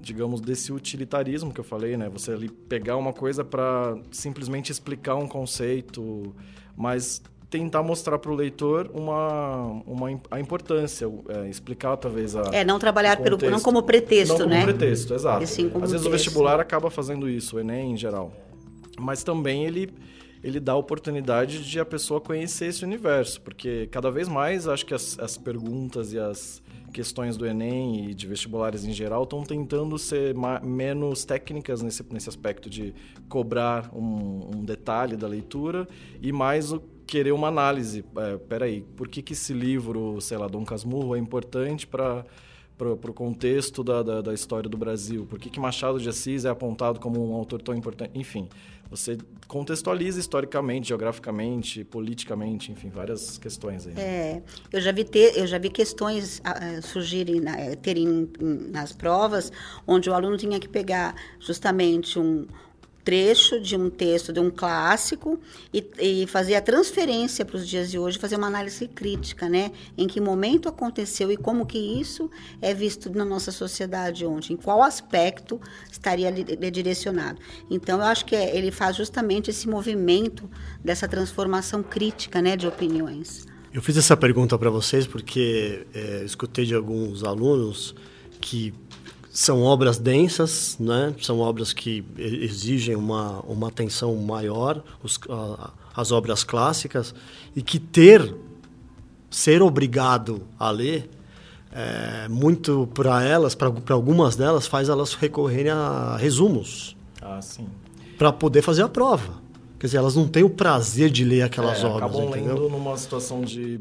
digamos, desse utilitarismo que eu falei, né? Você ali pegar uma coisa para simplesmente explicar um conceito, mas tentar mostrar para o leitor uma, uma a importância, é, explicar talvez a é não trabalhar pelo não como pretexto, não né? como pretexto, exato. Às vezes texto. o vestibular acaba fazendo isso, o Enem em geral, mas também ele ele dá a oportunidade de a pessoa conhecer esse universo, porque cada vez mais acho que as, as perguntas e as questões do Enem e de vestibulares em geral estão tentando ser menos técnicas nesse, nesse aspecto de cobrar um, um detalhe da leitura e mais o querer uma análise. É, peraí, por que, que esse livro, sei lá, Dom Casmurro é importante para para o contexto da, da, da, história do Brasil? Por que, que Machado de Assis é apontado como um autor tão importante? Enfim, você contextualiza historicamente, geograficamente, politicamente, enfim, várias questões aí. É, eu já vi ter, eu já vi questões uh, surgirem, na, terem nas provas, onde o aluno tinha que pegar justamente um trecho de um texto de um clássico e, e fazer a transferência para os dias de hoje, fazer uma análise crítica, né? Em que momento aconteceu e como que isso é visto na nossa sociedade ontem, em qual aspecto estaria direcionado. Então, eu acho que é, ele faz justamente esse movimento dessa transformação crítica, né, de opiniões. Eu fiz essa pergunta para vocês porque é, escutei de alguns alunos que são obras densas, né? São obras que exigem uma, uma atenção maior, os, a, as obras clássicas, e que ter, ser obrigado a ler, é, muito para elas, para algumas delas, faz elas recorrerem a resumos. Ah, sim. Para poder fazer a prova. Quer dizer, elas não têm o prazer de ler aquelas é, obras. Acabam entendeu? lendo numa situação de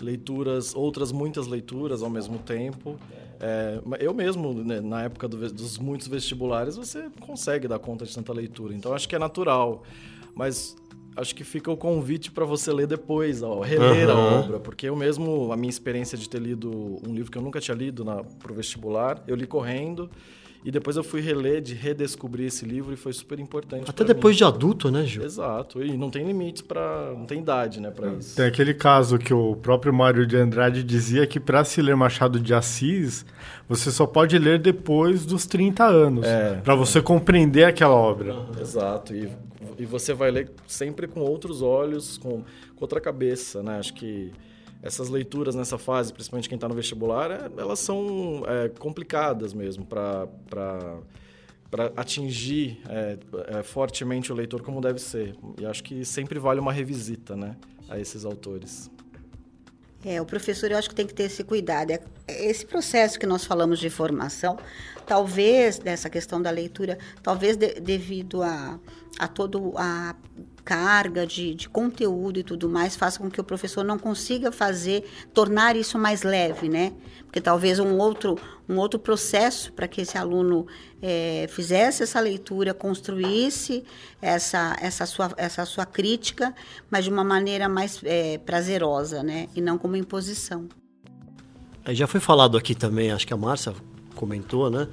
leituras, outras muitas leituras ao mesmo tempo. É, eu mesmo, né, na época do, dos muitos vestibulares, você consegue dar conta de tanta leitura. Então, acho que é natural. Mas acho que fica o convite para você ler depois, ó, reler uhum. a obra. Porque eu mesmo, a minha experiência de ter lido um livro que eu nunca tinha lido para o vestibular, eu li correndo. E depois eu fui reler, de redescobrir esse livro e foi super importante. Até depois mim. de adulto, né, Gil? Exato. E não tem limites para, não tem idade, né, para isso. Tem aquele caso que o próprio Mário de Andrade dizia que para se ler Machado de Assis, você só pode ler depois dos 30 anos, é, para você compreender aquela obra. Exato. E, e você vai ler sempre com outros olhos, com, com outra cabeça, né? Acho que essas leituras nessa fase, principalmente quem está no vestibular, é, elas são é, complicadas mesmo para para atingir é, é, fortemente o leitor como deve ser. E acho que sempre vale uma revisita né, a esses autores. É, o professor eu acho que tem que ter esse cuidado. É, esse processo que nós falamos de formação, talvez dessa questão da leitura, talvez de, devido a, a todo a carga, de, de conteúdo e tudo mais, faça com que o professor não consiga fazer, tornar isso mais leve, né? Porque talvez um outro, um outro processo para que esse aluno é, fizesse essa leitura, construísse essa, essa, sua, essa sua crítica, mas de uma maneira mais é, prazerosa, né? E não como imposição. Já foi falado aqui também, acho que a Márcia comentou, né?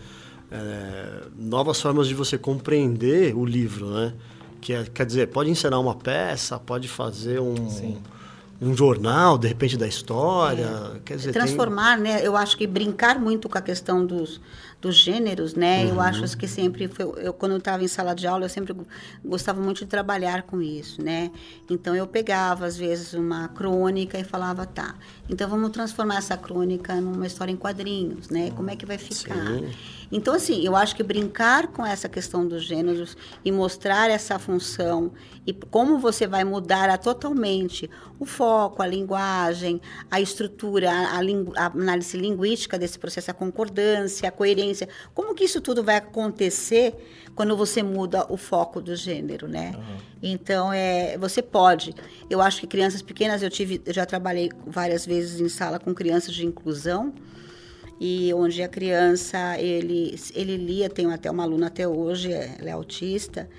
É, novas formas de você compreender o livro, né? Que é, quer dizer, pode ensinar uma peça, pode fazer um, um jornal, de repente, da história. É. Quer dizer, Transformar, tem... né? Eu acho que brincar muito com a questão dos, dos gêneros, né? Uhum. Eu acho que sempre foi, eu quando eu estava em sala de aula, eu sempre gostava muito de trabalhar com isso, né? Então eu pegava às vezes uma crônica e falava, tá, então vamos transformar essa crônica numa história em quadrinhos, né? Como é que vai ficar? Sim. Então assim, eu acho que brincar com essa questão dos gêneros e mostrar essa função e como você vai mudar a, totalmente o foco, a linguagem, a estrutura, a, a, análise linguística desse processo, a concordância, a coerência como que isso tudo vai acontecer quando você muda o foco do gênero, né? Uhum. Então, é, você pode. Eu acho que crianças pequenas, eu tive, eu já trabalhei várias vezes em sala com crianças de inclusão e onde a criança ele ele lia tem até uma aluna até hoje ela é autista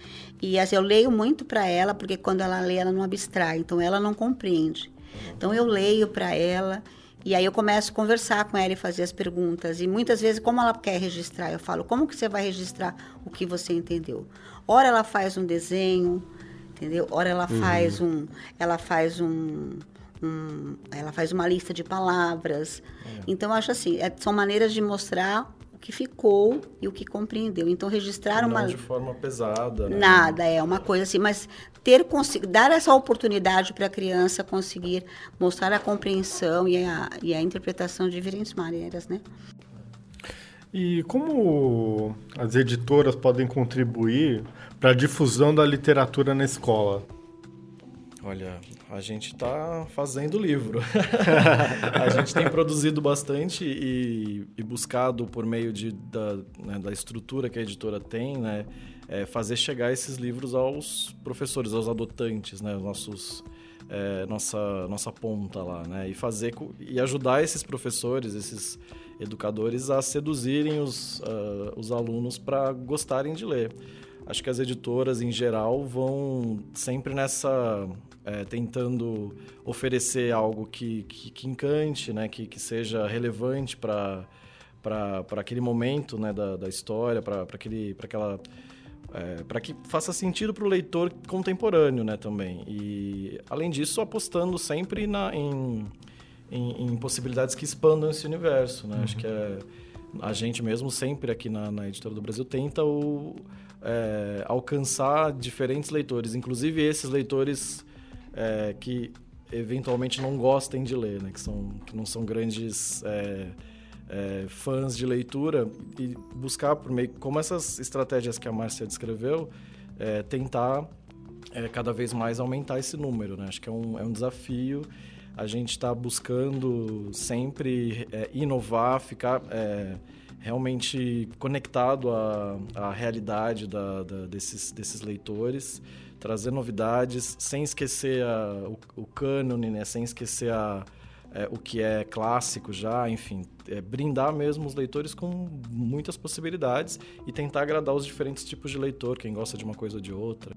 e assim, eu leio muito para ela porque quando ela lê ela não abstrai então ela não compreende então eu leio para ela e aí eu começo a conversar com ela e fazer as perguntas. E muitas vezes, como ela quer registrar, eu falo, como que você vai registrar o que você entendeu? Ora ela faz um desenho, entendeu? Ora ela uhum. faz um, ela faz um, um, ela faz uma lista de palavras. É. Então eu acho assim, é, são maneiras de mostrar que ficou e o que compreendeu. Então, registrar não uma. de forma pesada. Né? Nada, é uma coisa assim, mas ter dar essa oportunidade para a criança conseguir mostrar a compreensão e a, e a interpretação de diferentes maneiras, né? E como as editoras podem contribuir para a difusão da literatura na escola? Olha, a gente está fazendo livro. a gente tem produzido bastante e, e buscado por meio de, da, né, da estrutura que a editora tem, né, é fazer chegar esses livros aos professores, aos adotantes, né, nossos, é, nossa, nossa ponta lá, né, e fazer e ajudar esses professores, esses educadores a seduzirem os, uh, os alunos para gostarem de ler. Acho que as editoras em geral vão sempre nessa é, tentando oferecer algo que, que, que encante, né? que, que seja relevante para aquele momento né, da, da história, para aquela é, para que faça sentido para o leitor contemporâneo né, também. E, além disso, apostando sempre na, em, em, em possibilidades que expandam esse universo. Né? Uhum. Acho que é, a gente mesmo sempre aqui na, na Editora do Brasil tenta o, é, alcançar diferentes leitores, inclusive esses leitores é, que eventualmente não gostem de ler, né? que, são, que não são grandes é, é, fãs de leitura, e buscar por meio, como essas estratégias que a Márcia descreveu, é, tentar é, cada vez mais aumentar esse número. Né? Acho que é um, é um desafio. A gente está buscando sempre é, inovar, ficar realmente conectado à, à realidade da, da, desses, desses leitores trazer novidades, sem esquecer a, o, o cânone, né? sem esquecer a, é, o que é clássico já, enfim, é, brindar mesmo os leitores com muitas possibilidades e tentar agradar os diferentes tipos de leitor, quem gosta de uma coisa ou de outra.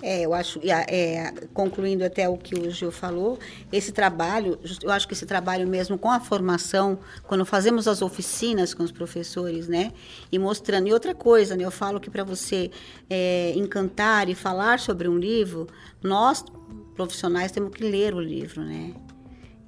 É, eu acho, é, concluindo até o que o Gil falou, esse trabalho, eu acho que esse trabalho mesmo com a formação, quando fazemos as oficinas com os professores, né, e mostrando. E outra coisa, né, eu falo que para você é, encantar e falar sobre um livro, nós profissionais temos que ler o livro, né?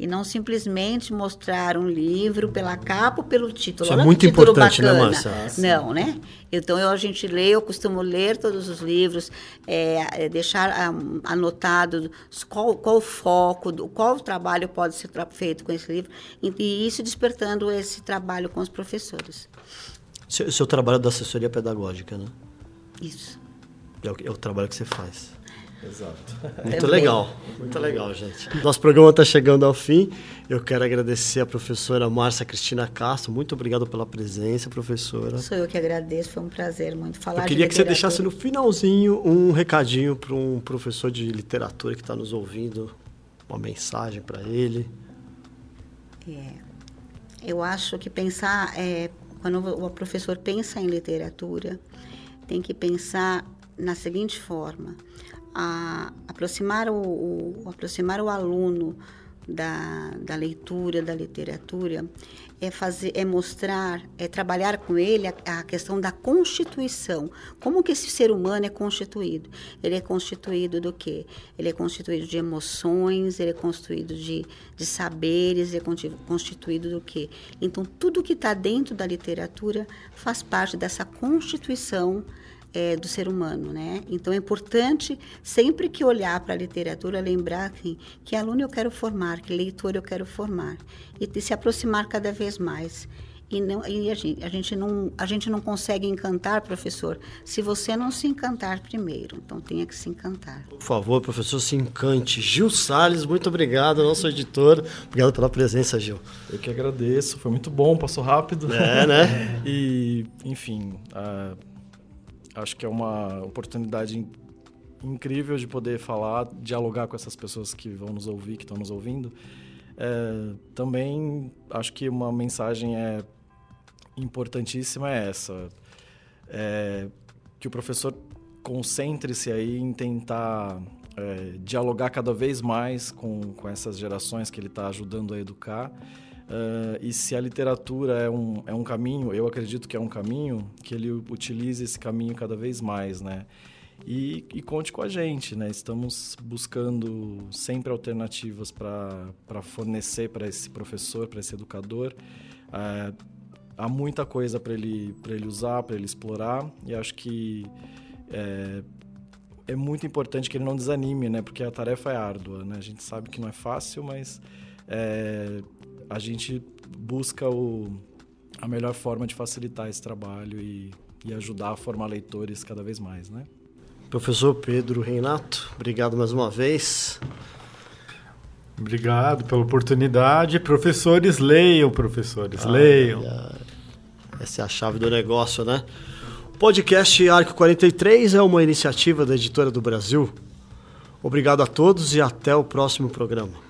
E não simplesmente mostrar um livro pela capa ou pelo título. Isso é muito importante, né, bacana. né, Márcia? Não, né? Então, eu, a gente lê, eu costumo ler todos os livros, é, é deixar um, anotado qual, qual o foco, qual o trabalho pode ser feito com esse livro, e, e isso despertando esse trabalho com os professores. O seu, seu trabalho é da assessoria pedagógica, né? Isso. É o, é o trabalho que você faz. Exato. Muito legal, muito legal, gente. Nosso programa está chegando ao fim. Eu quero agradecer a professora Márcia Cristina Castro. Muito obrigado pela presença, professora. Sou eu que agradeço, foi um prazer muito falar Eu queria de que você deixasse no finalzinho um recadinho para um professor de literatura que está nos ouvindo, uma mensagem para ele. É, eu acho que pensar, é, quando o professor pensa em literatura, tem que pensar na seguinte forma: a, aproximar, o, o, aproximar o aluno da, da leitura, da literatura, é fazer, é mostrar, é trabalhar com ele a, a, questão da constituição. Como que esse ser humano é constituído? Ele é constituído do quê? Ele é constituído de emoções, ele é constituído de, de saberes, ele é constituído do quê? Então, tudo que está dentro da literatura faz parte dessa constituição é, do ser humano, né? Então é importante sempre que olhar para a literatura lembrar assim, que aluno eu quero formar, que leitor eu quero formar e, e se aproximar cada vez mais. E, não, e a, gente, a, gente não, a gente não consegue encantar, professor, se você não se encantar primeiro. Então tenha que se encantar. Por favor, professor, se encante. Gil Salles, muito obrigado, nosso editor. Obrigado pela presença, Gil. Eu que agradeço, foi muito bom, passou rápido. É, né? e, enfim, uh, acho que é uma oportunidade incrível de poder falar, dialogar com essas pessoas que vão nos ouvir, que estão nos ouvindo. É, também acho que uma mensagem é importantíssima é essa, é, que o professor concentre-se aí em tentar é, dialogar cada vez mais com, com essas gerações que ele está ajudando a educar Uh, e se a literatura é um, é um caminho, eu acredito que é um caminho, que ele utilize esse caminho cada vez mais, né? E, e conte com a gente, né? Estamos buscando sempre alternativas para fornecer para esse professor, para esse educador. Uh, há muita coisa para ele, ele usar, para ele explorar, e acho que é, é muito importante que ele não desanime, né? Porque a tarefa é árdua, né? A gente sabe que não é fácil, mas é, a gente busca o, a melhor forma de facilitar esse trabalho e, e ajudar a formar leitores cada vez mais, né? Professor Pedro Renato, obrigado mais uma vez. Obrigado pela oportunidade. Professores, leiam, professores, ah, leiam. Essa é a chave do negócio, né? O podcast Arco 43 é uma iniciativa da Editora do Brasil. Obrigado a todos e até o próximo programa.